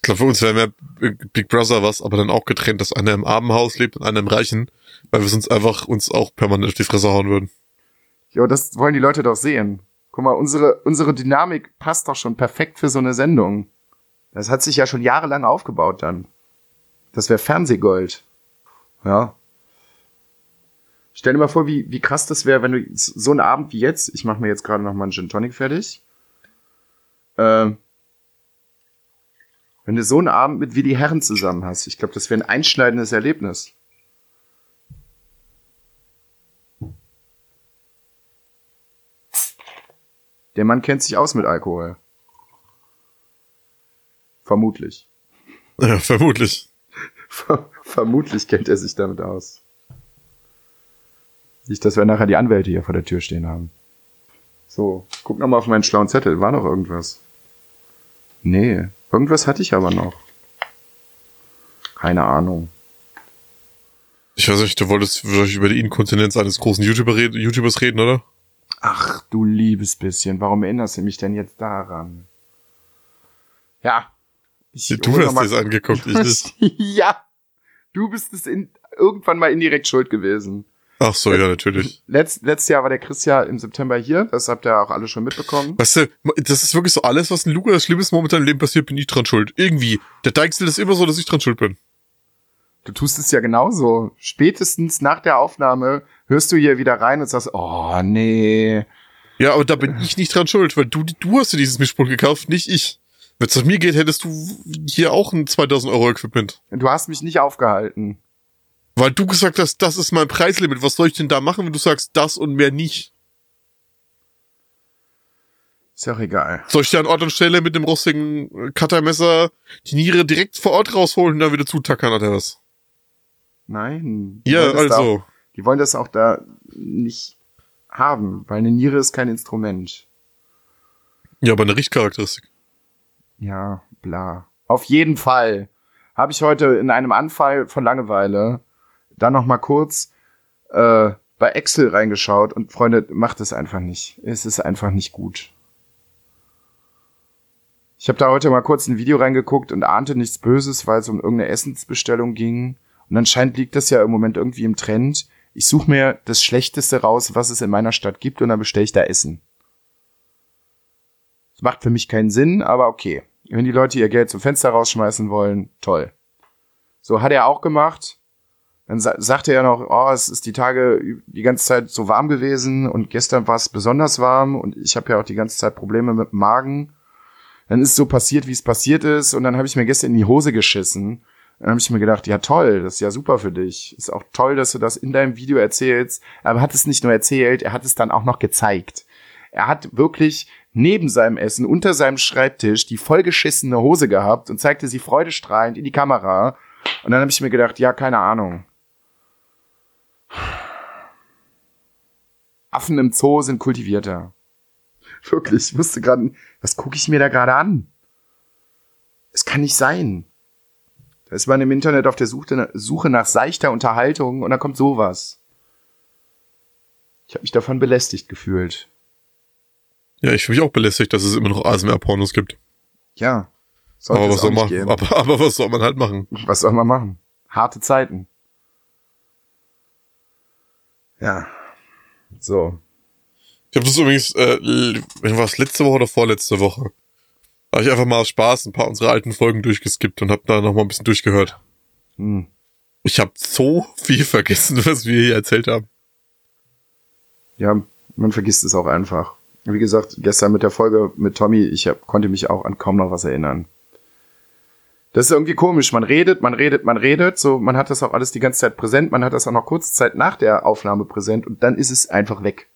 Glaube, für uns wäre mehr Big Brother was, aber dann auch getrennt, dass einer im armen Haus lebt und einer im reichen, weil wir sonst einfach uns auch permanent auf die Fresse hauen würden.
Ja, das wollen die Leute doch sehen. Guck mal, unsere, unsere Dynamik passt doch schon perfekt für so eine Sendung. Das hat sich ja schon jahrelang aufgebaut dann. Das wäre Fernsehgold. Ja. Stell dir mal vor, wie, wie krass das wäre, wenn du so einen Abend wie jetzt, ich mache mir jetzt gerade noch mal einen Gin Tonic fertig, ähm, wenn du so einen Abend mit Willi Herren zusammen hast. Ich glaube, das wäre ein einschneidendes Erlebnis. Der Mann kennt sich aus mit Alkohol. Vermutlich.
Ja, vermutlich.
Ver vermutlich kennt er sich damit aus. Nicht, dass wir nachher die Anwälte hier vor der Tür stehen haben. So, guck noch mal auf meinen schlauen Zettel. War noch irgendwas? Nee, irgendwas hatte ich aber noch. Keine Ahnung.
Ich weiß nicht, du wolltest wahrscheinlich über die Inkontinenz eines großen YouTuber red YouTubers reden, oder?
Ach, du liebes bisschen. Warum erinnerst du mich denn jetzt daran? Ja. Ich
Du hast das angeguckt, ich nicht.
ja. Du bist es in, irgendwann mal indirekt schuld gewesen.
Ach so, ja, natürlich.
Letzt, letztes Jahr war der Chris ja im September hier. Das habt ihr auch alle schon mitbekommen.
Weißt du, das ist wirklich so alles, was in Lukas Schlimmes momentan im Leben passiert, bin ich dran schuld. Irgendwie. Der Deichsel ist immer so, dass ich dran schuld bin.
Du tust es ja genauso. Spätestens nach der Aufnahme hörst du hier wieder rein und sagst, oh nee.
Ja, aber da bin ich nicht dran schuld, weil du, du hast dir dieses Mischpult gekauft, nicht ich. Wenn es nach mir geht, hättest du hier auch ein 2000 Euro Equipment.
Du hast mich nicht aufgehalten.
Weil du gesagt hast, das ist mein Preislimit. Was soll ich denn da machen, wenn du sagst, das und mehr nicht?
Ist ja auch egal.
Soll ich dir an Ort und Stelle mit dem rostigen Cuttermesser die Niere direkt vor Ort rausholen und dann wieder zutackern oder was?
Nein.
Ja, also.
die wollen das auch da nicht haben, weil eine Niere ist kein Instrument.
Ja, aber eine Richtcharakteristik.
Ja, bla. Auf jeden Fall habe ich heute in einem Anfall von Langeweile dann noch mal kurz äh, bei Excel reingeschaut und Freunde, macht es einfach nicht. Es ist einfach nicht gut. Ich habe da heute mal kurz ein Video reingeguckt und ahnte nichts Böses, weil es um irgendeine Essensbestellung ging. Und anscheinend liegt das ja im Moment irgendwie im Trend. Ich suche mir das Schlechteste raus, was es in meiner Stadt gibt, und dann bestelle ich da Essen. Das macht für mich keinen Sinn, aber okay. Wenn die Leute ihr Geld zum Fenster rausschmeißen wollen, toll. So hat er auch gemacht. Dann sa sagte er noch, oh, es ist die Tage die ganze Zeit so warm gewesen und gestern war es besonders warm und ich habe ja auch die ganze Zeit Probleme mit dem Magen. Dann ist so passiert, wie es passiert ist und dann habe ich mir gestern in die Hose geschissen. Dann habe ich mir gedacht, ja toll, das ist ja super für dich. Ist auch toll, dass du das in deinem Video erzählst. Aber er hat es nicht nur erzählt, er hat es dann auch noch gezeigt. Er hat wirklich neben seinem Essen unter seinem Schreibtisch die vollgeschissene Hose gehabt und zeigte sie freudestrahlend in die Kamera. Und dann habe ich mir gedacht, ja, keine Ahnung. Affen im Zoo sind kultivierter. Wirklich, ich musste gerade, was gucke ich mir da gerade an? Es kann nicht sein. Da ist man im Internet auf der Suche, Suche nach seichter Unterhaltung und da kommt sowas. Ich habe mich davon belästigt gefühlt.
Ja, ich fühle mich auch belästigt, dass es immer noch ASMR-Pornos gibt.
Ja.
Aber was, soll man, aber, aber was soll man halt machen?
Was soll man machen? Harte Zeiten. Ja. So.
Ich habe das übrigens, äh, war es letzte Woche oder vorletzte Woche? Da habe ich einfach mal aus Spaß ein paar unserer alten Folgen durchgeskippt und habe da noch mal ein bisschen durchgehört. Hm. Ich habe so viel vergessen, was wir hier erzählt haben.
Ja, man vergisst es auch einfach. Wie gesagt, gestern mit der Folge mit Tommy, ich hab, konnte mich auch an kaum noch was erinnern. Das ist irgendwie komisch. Man redet, man redet, man redet. So, man hat das auch alles die ganze Zeit präsent. Man hat das auch noch kurze Zeit nach der Aufnahme präsent und dann ist es einfach weg.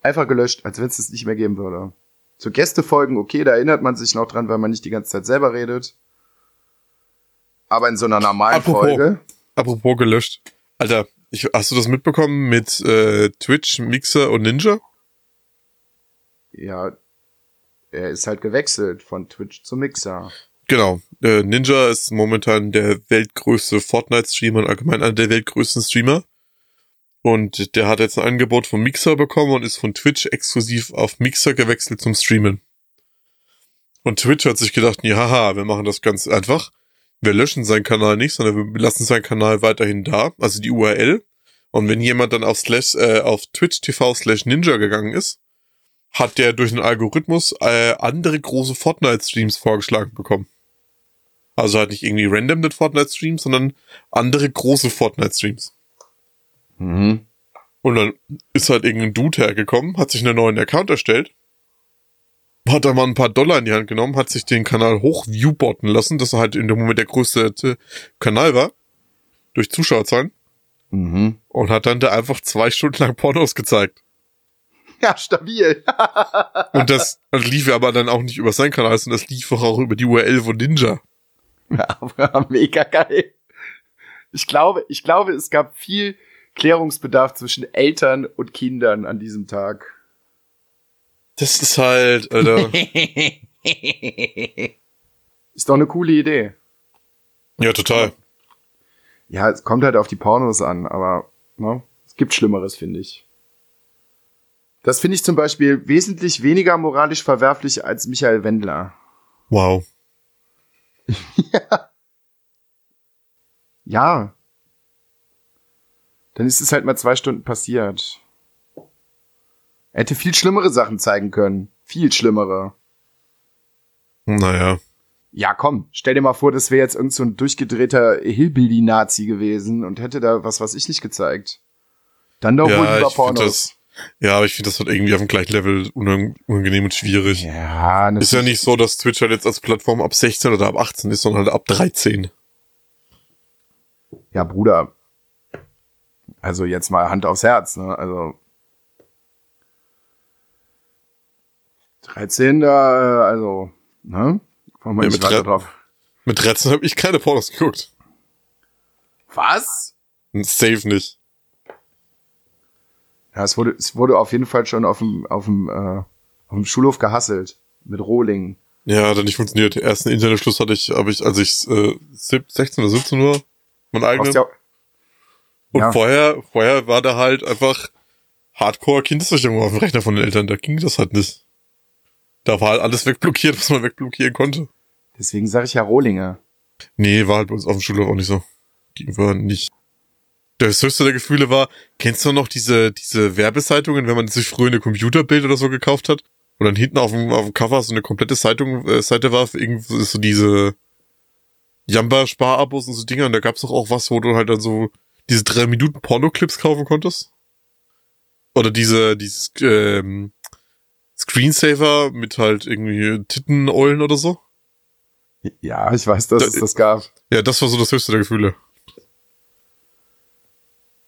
Einfach gelöscht, als wenn es es nicht mehr geben würde. So Gästefolgen, okay, da erinnert man sich noch dran, weil man nicht die ganze Zeit selber redet. Aber in so einer normalen apropos, Folge.
Apropos gelöscht. Alter, ich, hast du das mitbekommen mit äh, Twitch, Mixer und Ninja?
Ja, er ist halt gewechselt von Twitch zu Mixer.
Genau. Äh, Ninja ist momentan der weltgrößte Fortnite-Streamer und allgemein einer der weltgrößten Streamer. Und der hat jetzt ein Angebot vom Mixer bekommen und ist von Twitch exklusiv auf Mixer gewechselt zum Streamen. Und Twitch hat sich gedacht, ja, haha, wir machen das ganz einfach. Wir löschen seinen Kanal nicht, sondern wir lassen seinen Kanal weiterhin da, also die URL. Und wenn jemand dann auf slash, äh, auf Twitch TV slash Ninja gegangen ist, hat der durch einen Algorithmus äh, andere große Fortnite-Streams vorgeschlagen bekommen. Also halt nicht irgendwie random Fortnite-Streams, sondern andere große Fortnite-Streams. Mhm. Und dann ist halt irgendein Dude hergekommen, hat sich einen neuen Account erstellt, hat da mal ein paar Dollar in die Hand genommen, hat sich den Kanal hochviewbotten lassen, dass er halt in dem Moment der größte äh, Kanal war, durch Zuschauerzahlen. Mhm. Und hat dann da einfach zwei Stunden lang Pornos gezeigt.
Ja, stabil.
und das, das lief ja aber dann auch nicht über seinen Kanal, sondern das lief auch über die URL von Ninja.
Ja, mega geil. Ich glaube, ich glaube, es gab viel Klärungsbedarf zwischen Eltern und Kindern an diesem Tag.
Das ist halt, Alter.
ist doch eine coole Idee.
Ja, total.
Ja, es kommt halt auf die Pornos an, aber ne, es gibt Schlimmeres, finde ich. Das finde ich zum Beispiel wesentlich weniger moralisch verwerflich als Michael Wendler.
Wow.
ja. Ja. Dann ist es halt mal zwei Stunden passiert. Er hätte viel schlimmere Sachen zeigen können. Viel schlimmere.
Naja.
Ja, komm, stell dir mal vor, das wäre jetzt irgend so ein durchgedrehter Hillbilly-Nazi gewesen und hätte da was, was ich nicht gezeigt. Dann doch ja, wohl lieber Pornos.
Ja, aber ich finde das halt irgendwie auf dem gleichen Level unangenehm und schwierig. Ja, Ist ja nicht so, dass Twitch halt jetzt als Plattform ab 16 oder ab 18 ist, sondern halt ab 13.
Ja, Bruder. Also jetzt mal Hand aufs Herz, ne? Also 13 da, äh, also, ne?
Kommen wir ja, nicht weiter drauf. Mit 13 habe ich keine Pornos geguckt.
Was?
Safe nicht.
Ja, es wurde, es wurde auf jeden Fall schon auf dem, auf dem, äh, auf dem Schulhof gehasselt. Mit Rohlingen.
Ja, hat nicht funktioniert. Den ersten Internetschluss hatte ich, habe ich, als ich äh, 16 oder 17 Uhr mein eigenes. Ja, und ja. vorher, vorher war da halt einfach Hardcore Kindeserstellung auf dem Rechner von den Eltern. Da ging das halt nicht. Da war halt alles wegblockiert, was man wegblockieren konnte.
Deswegen sage ich ja Rohlinge.
Nee, war halt bei uns auf dem Schulhof auch nicht so. Ging war nicht das höchste der Gefühle war, kennst du noch diese, diese Werbezeitungen, wenn man sich früher eine Computerbild oder so gekauft hat? Und dann hinten auf dem, auf dem Cover so eine komplette Zeitung, äh, Seite war irgendwie so diese Jamba-Sparabos und so Dinger. Und da gab's doch auch was, wo du halt dann so diese drei Minuten Pornoclips kaufen konntest. Oder diese, dieses, ähm, Screensaver mit halt irgendwie Titteneulen oder so.
Ja, ich weiß, dass
Da-
es das gab.
Ja, das war so das höchste der Gefühle.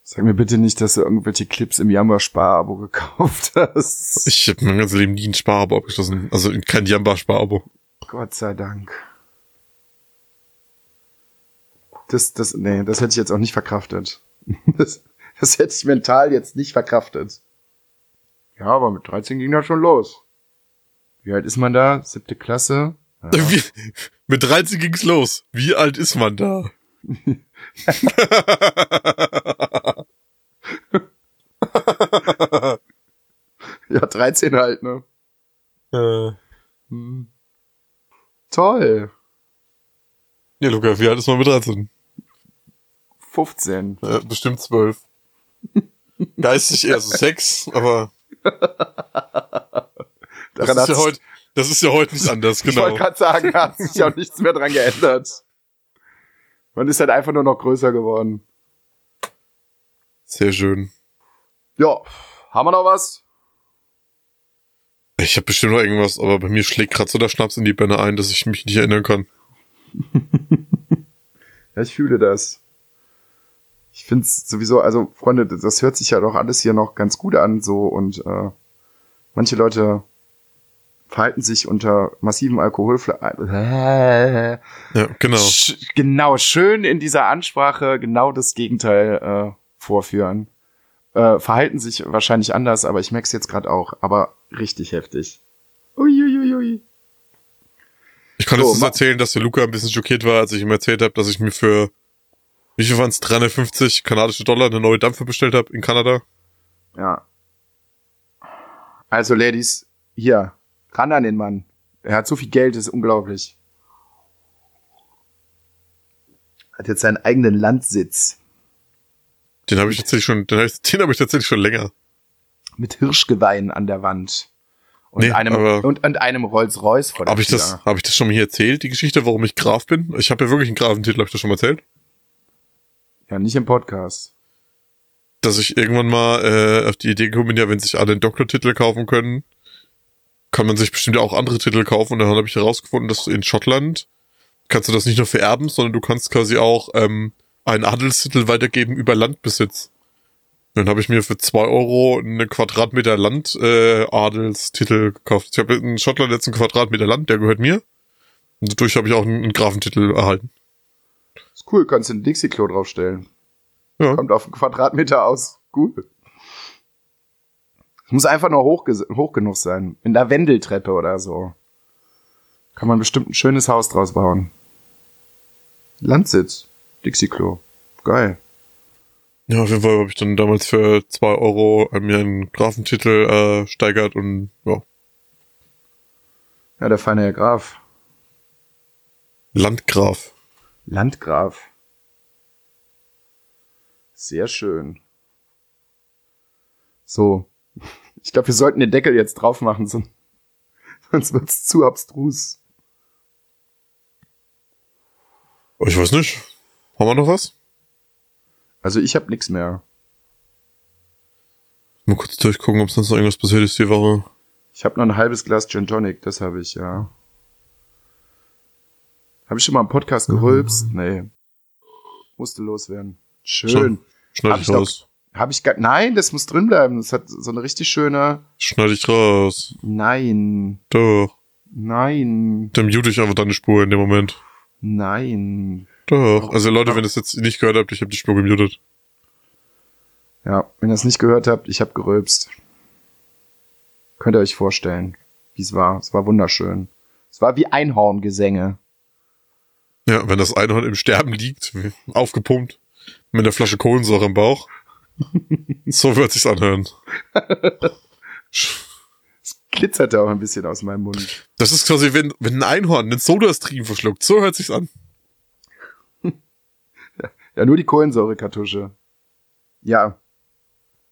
Sag mir bitte nicht, dass du irgendwelche Clips im Jammer-Sparabo gekauft hast.
Ich habe mein ganzes Leben nie ein Sparabo abgeschlossen. Also kein Jamba-Sparabo.
Gott sei Dank. Das, das, nee, das hätte ich jetzt auch nicht verkraftet. Das, das hätte ich mental jetzt nicht verkraftet. Ja, aber mit 13 ging das schon los. Wie alt ist man da? Siebte Klasse? Ja.
Wie, mit 13 ging's los. Wie alt ist man da?
ja, 13 halt, ne?
äh,
Hm. Toll.
ja, Luca, wie alt ist man mit 13?
15.
Äh, bestimmt 12. Geistig eher so 6, aber das ist, ja heute, das ist ja heute nicht anders,
Ich wollte
genau.
gerade sagen, da hat sich auch nichts mehr dran geändert. Man ist halt einfach nur noch größer geworden.
Sehr schön.
Ja, haben wir noch was?
Ich habe bestimmt noch irgendwas, aber bei mir schlägt gerade so der Schnaps in die Birne ein, dass ich mich nicht erinnern kann.
Ja, ich fühle das. Ich find's sowieso, also Freunde, das hört sich ja doch alles hier noch ganz gut an, so und äh, manche Leute verhalten sich unter massivem Alkoholfle äh,
Ja, genau.
Sch genau, schön in dieser Ansprache genau das Gegenteil äh, vorführen. Äh, verhalten sich wahrscheinlich anders, aber ich merk's jetzt gerade auch, aber richtig heftig. Uiuiui.
Ich kann
So, ma-
erzählen, dass der Luca ein bisschen schockiert war, als ich ihm erzählt habe, dass ich mir für, wie viel waren es, 350 kanadische Dollar eine neue Dampfe bestellt habe in Kanada.
Ja. Also, Ladies, hier, ran an den Mann. Er hat so viel Geld, ist unglaublich. Hat jetzt seinen eigenen Landsitz
Den habe ich tatsächlich schon, den habe ich, den hab ich tatsächlich schon länger.
mit Hirschgeweihen an der Wand. Und
Nee,
einem, und, und einem Rolls-Royce vor der
Habe ich das, habe ich das schon mal hier erzählt, die Geschichte, warum ich Graf bin? Ich habe ja wirklich einen Grafentitel, habe ich das schon mal erzählt?
Ja, nicht im Podcast.
Dass ich irgendwann mal äh, auf die Idee gekommen bin, ja, wenn sich alle einen Doktortitel kaufen können, kann man sich bestimmt auch andere Titel kaufen. Und dann habe ich herausgefunden, dass in Schottland kannst du das nicht nur vererben, sondern du kannst quasi auch ähm, einen Adelstitel weitergeben über Landbesitz. Dann habe ich mir für zwei Euro eine Quadratmeter Land äh, Adelstitel gekauft. Ich habe in Schottland jetzt einen Quadratmeter Land, der gehört mir. Und dadurch habe ich auch einen, einen Grafentitel erhalten.
Ist cool, kannst du ein Dixie-Klo draufstellen.
Ja.
Kommt auf einen Quadratmeter aus. Cool. Es muss einfach nur hoch, hoch genug sein. In der Wendeltreppe oder so. Kann man bestimmt ein schönes Haus draus bauen. Landsitz. Dixie-Klo. Geil.
Ja, auf jeden Fall habe ich dann damals für zwei Euro äh, mir einen Grafentitel äh, steigert und ja,
Ja, der feine Herr Graf.
Landgraf.
Landgraf. Sehr schön. So. Ich glaube, wir sollten den Deckel jetzt drauf machen, son- sonst wird's zu abstrus.
Oh, Ich weiß nicht. Haben wir noch was?
Also ich habe nichts mehr.
Mal kurz durchgucken, ob sonst noch irgendwas passiert ist die Woche.
Ich habe noch ein halbes Glas Gin Tonic, das habe ich, ja. Habe ich schon mal im Podcast gerülpst? Nee. Musste loswerden. Schön.
Schon. Schneid ich
ich doch-. Habe ich gar Nein, das muss drin bleiben. Das hat so eine richtig schöne
Schneid ich raus.
Nein.
Doch.
Nein.
Dann mute ich einfach deine Spur in dem Moment.
Nein.
Doch. Also Leute, wenn ihr es jetzt nicht gehört habt, ich habe die Spur gemutet.
Ja, wenn ihr es nicht gehört habt, ich habe gerülpst. Könnt ihr euch vorstellen, wie es war. Es war wunderschön. Es war wie Einhorngesänge.
Ja, wenn das Einhorn im Sterben liegt, aufgepumpt, mit einer Flasche Kohlensäure im Bauch. So wird sich's anhören.
Es glitzerte auch ein bisschen aus meinem Mund.
Das ist quasi, wenn, wenn ein Einhorn einen Sodastream verschluckt. So hört sich's an.
Ja, nur die Kohlensäurekartusche. Ja.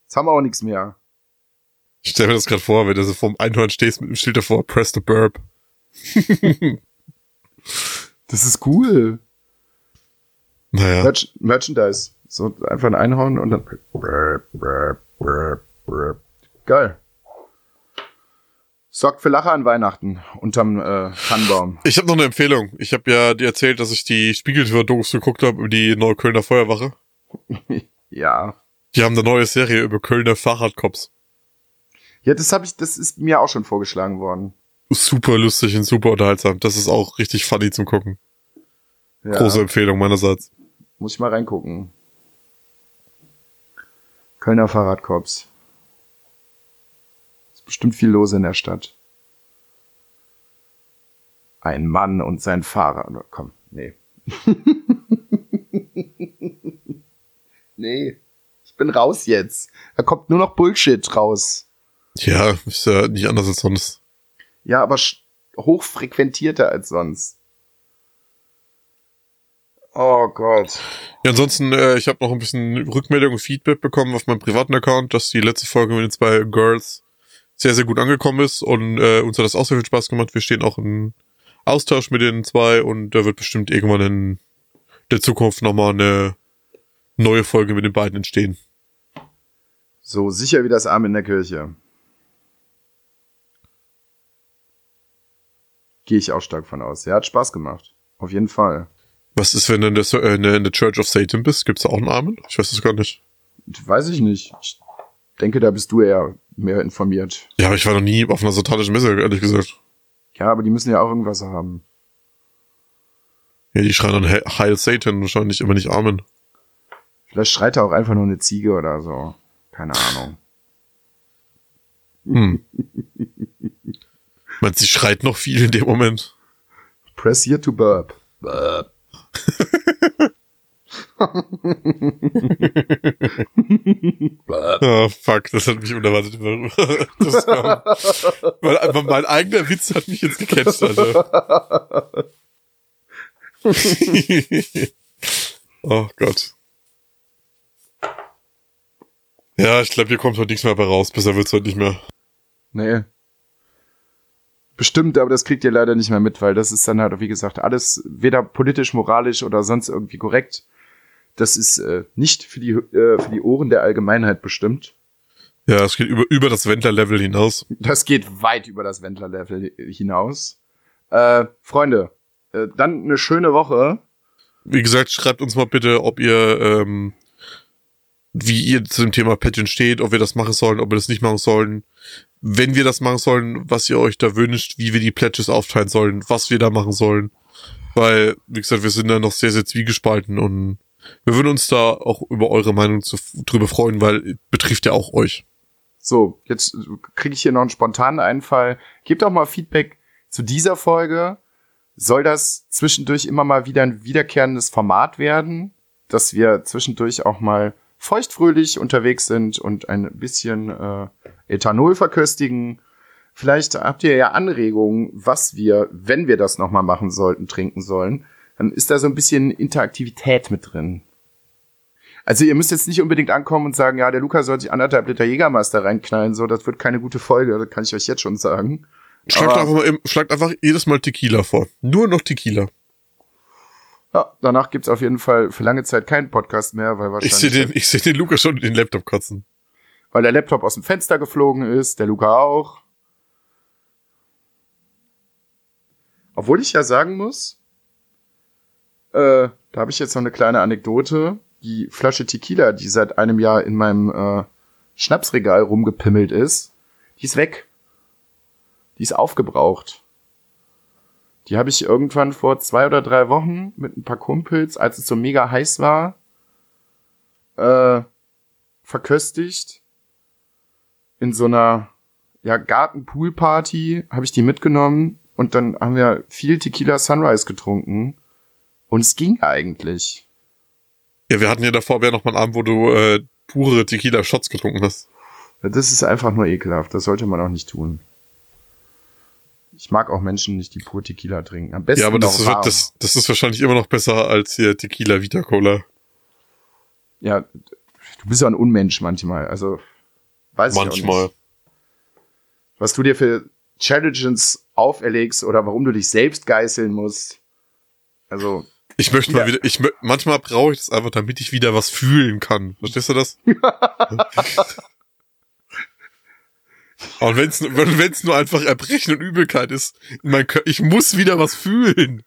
Jetzt haben wir auch nichts mehr.
Ich stell mir das gerade vor, wenn du so vorm Einhorn stehst mit dem Schild davor, press the burp.
Das ist cool.
Naja.
Merch Merchandise. So einfach ein Einhorn und dann. Geil. Sorgt für Lacher an Weihnachten unterm äh, Tannenbaum.
Ich habe noch eine Empfehlung. Ich habe ja dir erzählt, dass ich die Spiegeltür-Dokus geguckt habe über die Neuköllner Feuerwache.
Ja.
Die haben eine neue Serie über Kölner Fahrradcops.
Ja, das habe ich, das ist mir auch schon vorgeschlagen worden.
Super lustig und super unterhaltsam. Das ist auch richtig funny zum Gucken.
Ja,
Große Empfehlung meinerseits.
Muss ich mal reingucken. Kölner Fahrradkorps. Ist bestimmt viel los in der Stadt. Ein Mann und sein Fahrrad. Komm, nee. nee. Ich bin raus jetzt. Da kommt nur noch Bullshit raus.
Ja, ist ja nicht anders als sonst.
Ja, aber hochfrequentierter als sonst. Oh Gott.
Ja, ansonsten, äh, ich habe noch ein bisschen Rückmeldung und Feedback bekommen auf meinem privaten Account, dass die letzte Folge mit den zwei Girls sehr, sehr gut angekommen ist und äh, uns hat das auch sehr viel Spaß gemacht. Wir stehen auch im Austausch mit den zwei und da wird bestimmt irgendwann in der Zukunft nochmal eine neue Folge mit den beiden entstehen.
So sicher wie das Arm in der Kirche. Gehe ich auch stark von aus. Ja, hat Spaß gemacht. Auf jeden Fall.
Was ist, wenn du in der, äh, in der- in der Church of Satan bist? Gibt's da auch einen Armen? Ich weiß es gar nicht.
Weiß ich nicht. Ich denke, da bist du eher mehr informiert.
Ja, aber ich war noch nie auf einer satanischen Messe, ehrlich gesagt.
Ja, aber die müssen ja auch irgendwas haben.
Ja, die schreien dann He- Heil Satan, wahrscheinlich immer nicht Amen.
Vielleicht schreit da auch einfach nur eine Ziege oder so. Keine Ahnung.
Hm. Meinst du, sie schreit noch viel in dem Moment?
Press here to burp. Burp.
Oh, fuck, das hat mich unerwartet. Das kam. Mein eigener Witz hat mich jetzt gecatcht, Alter. oh Gott. Ja, ich glaube, hier kommt heute nichts mehr bei raus. Besser wird's heute nicht mehr.
Nee. Bestimmt, aber das kriegt ihr leider nicht mehr mit, weil das ist dann halt, wie gesagt, alles weder politisch, moralisch oder sonst irgendwie korrekt. Das ist äh, nicht für die, äh, für die Ohren der Allgemeinheit bestimmt.
Ja, es geht über, über das Wendler-Level hinaus.
Das geht weit über das Wendler-Level hinaus. Äh, Freunde, äh, dann eine schöne Woche.
Wie gesagt, schreibt uns mal bitte, ob ihr, ähm, wie ihr zu dem Thema Patchen steht, ob wir das machen sollen, ob wir das nicht machen sollen. Wenn wir das machen sollen, was ihr euch da wünscht, wie wir die Pledges aufteilen sollen, was wir da machen sollen. Weil, wie gesagt, wir sind da noch sehr, sehr zwiegespalten und wir würden uns da auch über eure Meinung zu, drüber freuen, weil betrifft ja auch euch.
So, jetzt kriege ich hier noch einen spontanen Einfall. Gebt doch mal Feedback zu dieser Folge. Soll das zwischendurch immer mal wieder ein wiederkehrendes Format werden, dass wir zwischendurch auch mal feuchtfröhlich unterwegs sind und ein bisschen äh, Ethanol verköstigen? Vielleicht habt ihr ja Anregungen, was wir, wenn wir das nochmal machen sollten, trinken sollen. Dann ist da so ein bisschen Interaktivität mit drin. Also ihr müsst jetzt nicht unbedingt ankommen und sagen, ja, der Luca soll sich anderthalb Liter Jägermeister reinknallen, so, das wird keine gute Folge, das kann ich euch jetzt schon sagen.
Schlagt
Aber-
einfach, schlagt einfach jedes Mal Tequila vor. Nur noch Tequila.
Ja, danach gibt's auf jeden Fall für lange Zeit keinen Podcast mehr, weil
Ich
wahrscheinlich,
sehe den, ich seh den Lukas schon in den Laptop kotzen.
weil der Laptop aus dem Fenster geflogen ist, der Luca auch. Obwohl ich ja sagen muss, äh, da habe ich jetzt noch eine kleine Anekdote. Die Flasche Tequila, die seit einem Jahr in meinem äh, Schnapsregal rumgepimmelt ist, die ist weg. Die ist aufgebraucht. Die habe ich irgendwann vor zwei oder drei Wochen mit ein paar Kumpels, als es so mega heiß war, äh, verköstigt. In so einer ja, Garten-Pool-Party habe ich die mitgenommen und dann haben wir viel Tequila Sunrise getrunken. Und es ging eigentlich.
Ja, wir hatten ja davor ja noch mal einen Abend, wo du äh, pure Tequila-Shots getrunken hast.
Das ist einfach nur ekelhaft. Das sollte man auch nicht tun. Ich mag auch Menschen nicht, die pur Tequila trinken. Am besten
Ja, aber das,
warm.
das, das ist wahrscheinlich immer noch besser als hier Tequila Vita Cola.
Ja, du bist ja ein Unmensch manchmal. Also weiß ich auch
Manchmal.
was du dir für Challenges auferlegst oder warum du dich selbst geißeln musst. Also,
Ich möchte
Ja.
mal wieder, ich manchmal brauche ich das einfach, damit ich wieder was fühlen kann. Verstehst du das? Und wenn es wenn's nur einfach Erbrechen und Übelkeit ist, mein Kör ich muss wieder was fühlen.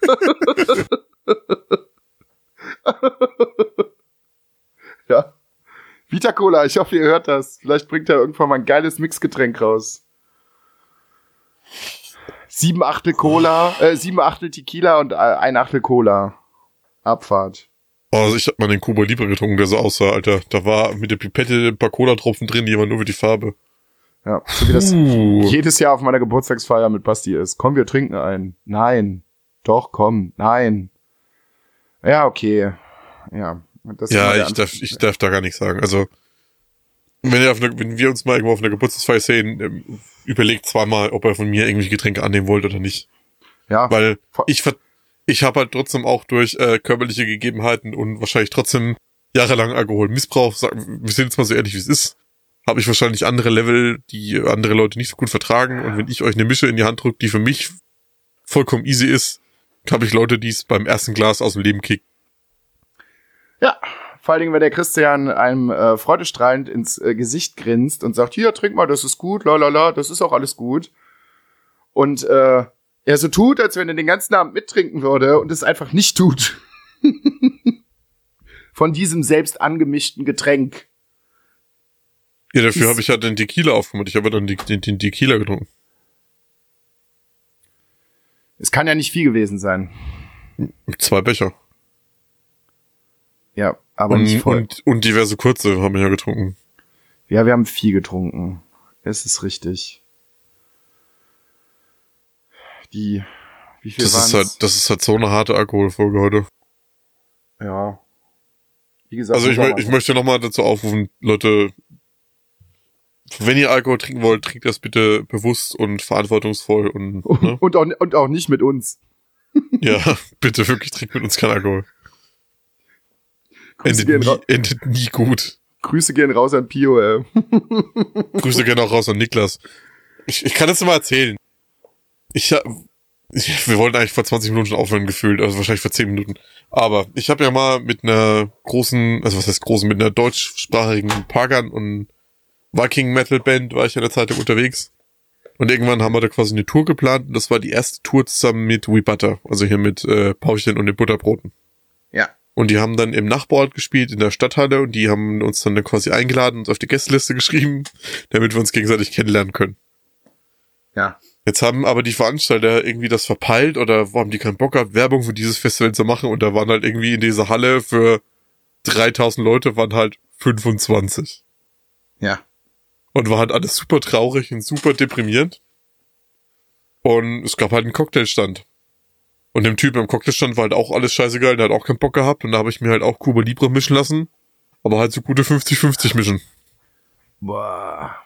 ja. Vita Cola, ich hoffe, ihr hört das. Vielleicht bringt er irgendwann mal ein geiles Mixgetränk raus. Sieben Achtel Cola, äh, sieben Achtel Tequila und äh, ein Achtel Cola. Abfahrt.
Also ich hab mal den Cuba Libre getrunken, der so aussah, Alter. Da war mit der Pipette ein paar Cola-Tropfen drin, die waren nur für die Farbe.
Ja, so wie das
Uh.
jedes Jahr auf meiner Geburtstagsfeier mit Basti ist. Komm, wir trinken einen. Nein. Doch, komm. Nein. Ja, okay. Ja.
Ja, ich darf, ich darf da gar nichts sagen. Also, wenn, ihr auf einer, wenn wir uns mal irgendwo auf einer Geburtstagsfeier sehen, ähm, überlegt zweimal, ob ihr von mir irgendwie Getränke annehmen wollt oder nicht.
Ja,
Weil ich ver ich habe halt trotzdem auch durch äh, körperliche Gegebenheiten und wahrscheinlich trotzdem jahrelang Alkoholmissbrauch, sagen, wir sind jetzt mal so ehrlich, wie es ist, habe ich wahrscheinlich andere Level, die andere Leute nicht so gut vertragen. Und wenn ich euch eine Mische in die Hand drücke, die für mich vollkommen easy ist, habe ich Leute, die es beim ersten Glas aus dem Leben kicken.
Ja, vor allen Dingen, wenn der Christian einem äh, freudestrahlend ins äh, Gesicht grinst und sagt, hier, trink mal, das ist gut, la la la, das ist auch alles gut. Und äh, er so tut, als wenn er den ganzen Abend mittrinken würde und es einfach nicht tut. Von diesem selbst angemischten Getränk.
Ja, dafür habe ich ja den Tequila aufgemacht. Ich habe dann den, den, den Tequila getrunken.
Es kann ja nicht viel gewesen sein.
Zwei Becher.
Ja, aber nicht
Und,
voll.
und, und diverse kurze haben wir ja getrunken.
ja, wir haben viel getrunken. Es ist richtig. Die, wie viel
Das
waren's?
ist halt, das ist halt so eine harte Alkoholfolge heute.
Ja. Wie gesagt,
Also ich, mö- ich möchte nochmal dazu aufrufen, Leute, wenn ihr Alkohol trinken wollt, trinkt das bitte bewusst und verantwortungsvoll und ne?
Und auch, und auch nicht mit uns.
ja, bitte wirklich trinkt mit uns kein Alkohol. Endet
gehen,
nie, endet nie gut.
Grüße gehen raus an Pio, ey.
Grüße gerne auch raus an Niklas. Ich, ich kann das mal erzählen. Ich hab, wir wollten eigentlich vor 20 Minuten schon aufhören gefühlt, also wahrscheinlich vor 10 Minuten. Aber ich habe ja mal mit einer großen, also was heißt großen, mit einer deutschsprachigen Pagan und Viking Metal Band war ich in der Zeitung unterwegs. Und irgendwann haben wir da quasi eine Tour geplant und das war die erste Tour zusammen mit We Butter, also hier mit äh, Pauchen und den Butterbroten.
Ja.
Und die haben dann im Nachbarort gespielt, in der Stadthalle, und die haben uns dann quasi eingeladen, uns auf die Gästeliste geschrieben, damit wir uns gegenseitig kennenlernen können.
Ja.
Jetzt haben aber die Veranstalter irgendwie das verpeilt oder haben die keinen Bock gehabt, Werbung für dieses Festival zu machen und da waren halt irgendwie in dieser Halle für 3000 Leute waren halt 25.
Ja.
Und war halt alles super traurig und super deprimierend. Und es gab halt einen Cocktailstand. Und dem Typen am Cocktailstand war halt auch alles scheißegeil, der hat auch keinen Bock gehabt und da habe ich mir halt auch Cuba Libre mischen lassen. Aber halt so gute 50-50 mischen.
Boah.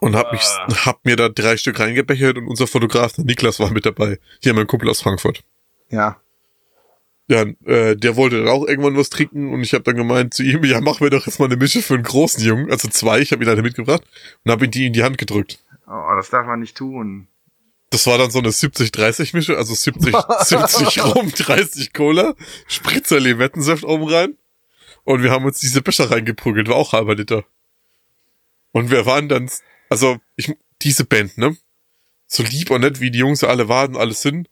Und hab mich, hab mir da drei Stück reingebechert und unser Fotograf, der Niklas, war mit dabei. Hier mein Kumpel aus Frankfurt.
Ja.
Ja, äh, der wollte dann auch irgendwann was trinken und ich habe dann gemeint zu ihm, ja, mach mir doch jetzt mal eine Mische für einen großen Jungen, also zwei, ich habe ihn eine mitgebracht und habe ihm die in die Hand gedrückt.
Oh, das darf man nicht tun.
Das war dann so eine 70-30 Mische, also 70, 70 Rum, 30 Cola, Spritzer Limettensaft oben rein und wir haben uns diese Becher reingeprügelt, war auch halber Liter. Und wir waren dann, also ich, diese Band, ne, so lieb und nett wie die Jungs alle waren, und alles sind,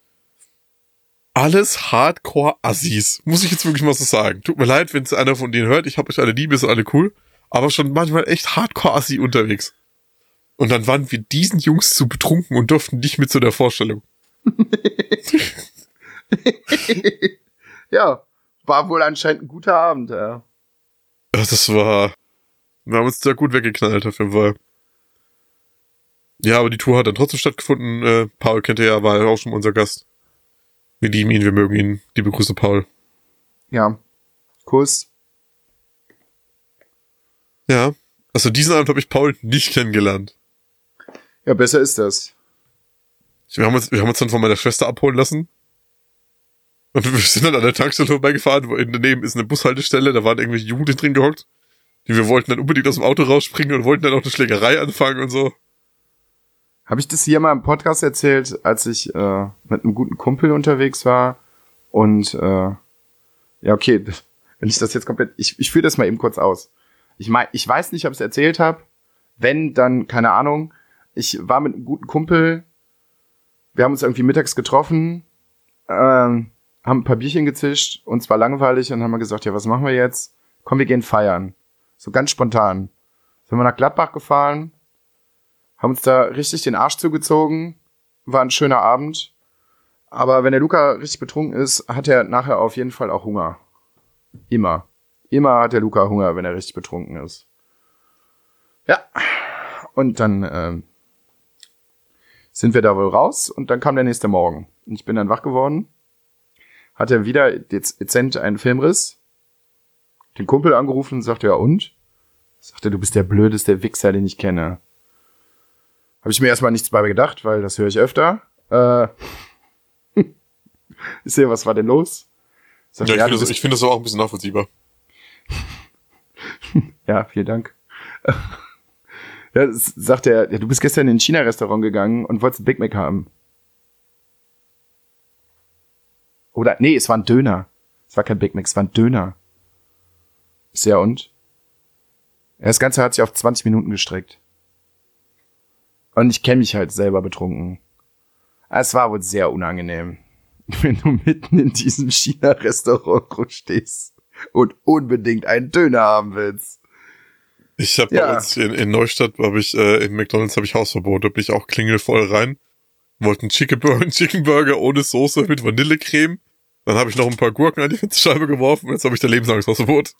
alles Hardcore-Assis, muss ich jetzt wirklich mal so sagen. Tut mir leid, wenn es einer von denen hört, ich hab euch alle lieb, ihr seid alle cool, aber schon manchmal echt Hardcore-Assi unterwegs. Und dann waren wir diesen Jungs zu betrunken und durften nicht mit zu der Vorstellung.
ja. War wohl anscheinend ein guter Abend, ja.
Ja, Das war, wir haben uns da gut weggeknallt auf jeden Fall. Ja, aber die Tour hat dann trotzdem stattgefunden. Äh, Paul kennt ihr ja, war ja auch schon unser Gast. Wir lieben ihn, wir mögen ihn. Liebe Grüße, Paul.
Ja. Kuss.
Ja, also diesen Abend habe ich Paul nicht kennengelernt.
Ja, besser ist das.
Wir haben uns, wir haben uns dann von meiner Schwester abholen lassen. Und wir sind dann an der Tankstelle vorbeigefahren, wo in daneben ist eine Bushaltestelle, da waren irgendwelche Jugendliche drin gehockt. Die wir wollten dann unbedingt aus dem Auto rausspringen und wollten dann auch eine Schlägerei anfangen und so.
Habe ich das hier mal im Podcast erzählt, als ich äh, mit einem guten Kumpel unterwegs war und äh, ja, okay, wenn ich das jetzt komplett, ich, ich führe das mal eben kurz aus. Ich mein, ich weiß nicht, ob ich es erzählt habe. Wenn, dann keine Ahnung. Ich war mit einem guten Kumpel. Wir haben uns irgendwie mittags getroffen, ähm, haben ein paar Bierchen gezischt, uns war langweilig und haben gesagt, ja, was machen wir jetzt? Komm, wir gehen feiern. So ganz spontan. Sind wir nach Gladbach gefahren, haben uns da richtig den Arsch zugezogen, war ein schöner Abend. Aber wenn der Luca richtig betrunken ist, hat er nachher auf jeden Fall auch Hunger. Immer. Immer hat der Luca Hunger, wenn er richtig betrunken ist. Ja. Und dann ähm, sind wir da wohl raus und dann kam der nächste Morgen. Und ich bin dann wach geworden, hatte wieder dezent einen Filmriss, den Kumpel angerufen und sagte, ja und? Sagte, du bist der blödeste Wichser, den ich kenne. Habe ich mir erstmal nichts bei gedacht, weil das höre ich öfter. Äh, ich sehe, was war denn los?
Sagt, ja, ich ja, finde das, find das auch ein bisschen nachvollziehbar.
ja, vielen Dank. ja, sagt er, ja, du bist gestern in ein China-Restaurant gegangen und wolltest ein Big Mac haben. Oder, nee, es war ein Döner. Es war kein Big Mac, es war ein Döner. Sehr und? Ja, das Ganze hat sich auf 20 Minuten gestreckt. Und ich kenne mich halt selber betrunken. Es war wohl sehr unangenehm, wenn du mitten in diesem China-Restaurant stehst und unbedingt einen Döner haben willst.
Ich habe ja. bei uns in, in Neustadt, habe ich äh, in McDonald's habe ich Hausverbot, da bin ich auch klingelvoll rein. Wollten Chicken Burger, Chicken Burger ohne Soße mit Vanillecreme. Dann habe ich noch ein paar Gurken an die Fensterscheibe geworfen jetzt habe ich da Lebensangsthausverbot.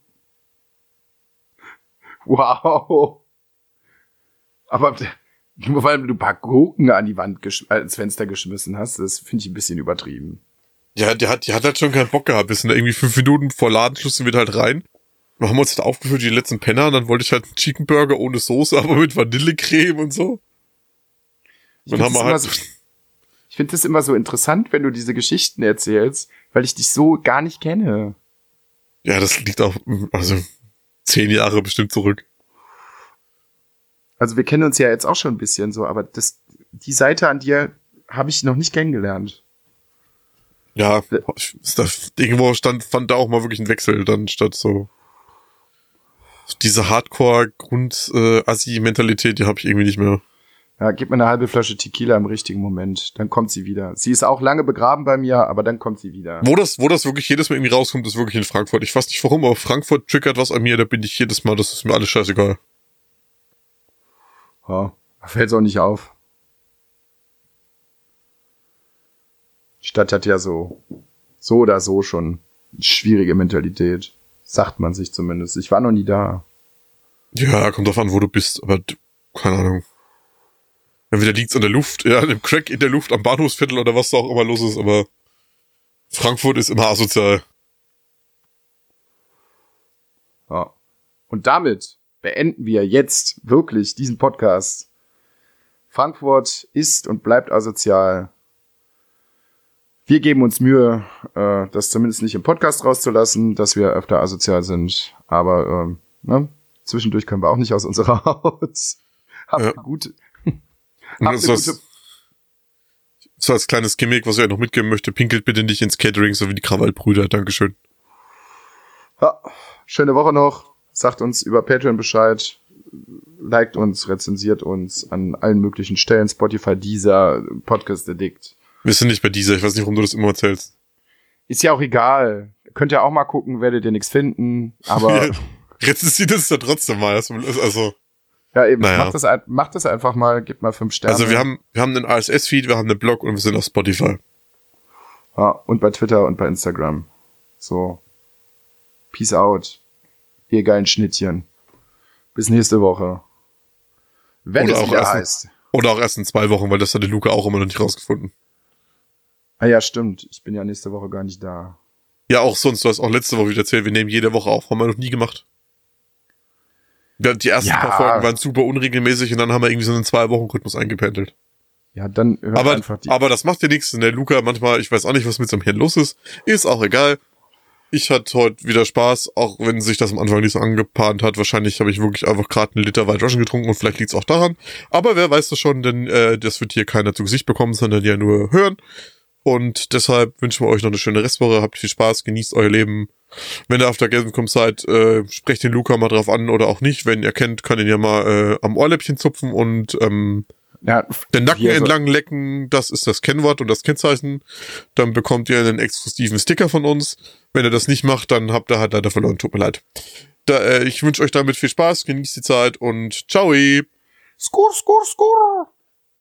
Wow. Aber nur weil du ein paar Gurken an die Wand als Fenster geschmissen hast, das finde ich ein bisschen übertrieben.
Ja, der hat, die hat halt schon keinen Bock gehabt. Wir sind da irgendwie fünf Minuten vor Ladenschluss sind wir halt rein. Wir haben uns halt aufgeführt die letzten Penner und dann wollte ich halt einen Chicken Burger ohne Soße, aber mit Vanillecreme und so.
Dann haben wir halt. So, ich finde das immer so interessant, wenn du diese Geschichten erzählst, weil ich dich so gar nicht kenne.
Ja, das liegt auch, also zehn Jahre bestimmt zurück.
Also wir kennen uns ja jetzt auch schon ein bisschen so, aber das, die Seite an dir habe ich noch nicht kennengelernt.
Ja, das, irgendwo stand, fand da auch mal wirklich ein Wechsel dann statt so. Diese Hardcore-Grund-Assi-Mentalität, die habe ich irgendwie nicht mehr.
Ja, gib mir eine halbe Flasche Tequila im richtigen Moment, dann kommt sie wieder. Sie ist auch lange begraben bei mir, aber dann kommt sie wieder.
Wo das, wo das wirklich jedes Mal irgendwie rauskommt, ist wirklich in Frankfurt. Ich weiß nicht warum, aber Frankfurt triggert was an mir, da bin ich jedes Mal, das ist mir alles scheißegal.
Ja, fällt's auch nicht auf. Die Stadt hat ja so, so oder so schon schwierige Mentalität. Sagt man sich zumindest. Ich war noch nie da.
Ja, kommt drauf an, wo du bist, aber keine Ahnung. Entweder liegt's an der Luft, ja, an dem Crack in der Luft am Bahnhofsviertel oder was da auch immer los ist, aber Frankfurt ist immer asozial.
Ja. Und damit beenden wir jetzt wirklich diesen Podcast. Frankfurt ist und bleibt asozial. Wir geben uns Mühe, äh, das zumindest nicht im Podcast rauszulassen, dass wir öfter asozial sind. Aber ähm, ne? zwischendurch können wir auch nicht aus unserer Haut. Habt ja. gute.
Habt so, gute so als kleines Gimmick, was ich noch mitgeben möchte, pinkelt bitte nicht ins Catering, so wie die Krawallbrüder. Dankeschön.
Ja, schöne Woche noch sagt uns über Patreon Bescheid, liked uns, rezensiert uns an allen möglichen Stellen, Spotify, Deezer, Podcast Addict.
Wir sind nicht bei Deezer, ich weiß nicht, warum du das immer erzählst.
Ist ja auch egal. Könnt ihr auch mal gucken, werdet ihr nichts finden, aber...
rezensiert es ja trotzdem mal, also...
Ja, eben, naja. macht, das, macht das einfach mal, gebt mal fünf Sterne.
Also wir haben, wir haben einen RSS-Feed, wir haben einen Blog und wir sind auf Spotify.
Ja, und bei Twitter und bei Instagram. So. Peace out ihr geilen Schnittchen. Bis nächste Woche. Wenn oder es wieder heißt.
oder auch erst in zwei Wochen, weil das hat die Luca auch immer noch nicht rausgefunden.
Ah ja, stimmt. Ich bin ja nächste Woche gar nicht da.
Ja, auch sonst. Du hast auch letzte Woche wieder erzählt, wir nehmen jede Woche auf. Haben wir noch nie gemacht. Die ersten ja. paar Folgen waren super unregelmäßig und dann haben wir irgendwie so einen Zwei-Wochen-Rhythmus eingependelt.
Ja, dann
hört aber, einfach die. Aber das macht ja nichts. Der Luca manchmal, ich weiß auch nicht, was mit seinem Hirn los ist. Ist auch egal. Ich hatte heute wieder Spaß, auch wenn sich das am Anfang nicht so angepahnt hat. Wahrscheinlich habe ich wirklich einfach gerade einen Liter White Russian getrunken und vielleicht liegt es auch daran. Aber wer weiß das schon, denn äh, das wird hier keiner zu Gesicht bekommen, sondern ja nur hören. Und deshalb wünschen wir euch noch eine schöne Restwoche. Habt viel Spaß, genießt euer Leben. Wenn ihr auf der Gamescom seid, äh, sprecht den Luca mal drauf an oder auch nicht. Wenn ihr kennt, kann ihn ja mal äh, am Ohrläppchen zupfen und ähm,
Ja,
den Nacken entlang lecken. Das ist das Kennwort und das Kennzeichen. Dann bekommt ihr einen exklusiven Sticker von uns. Wenn ihr das nicht macht, dann habt ihr halt leider verloren. Tut mir leid. Da, äh, ich wünsche euch damit viel Spaß, genießt die Zeit und ciao.
Skur, skur, skur.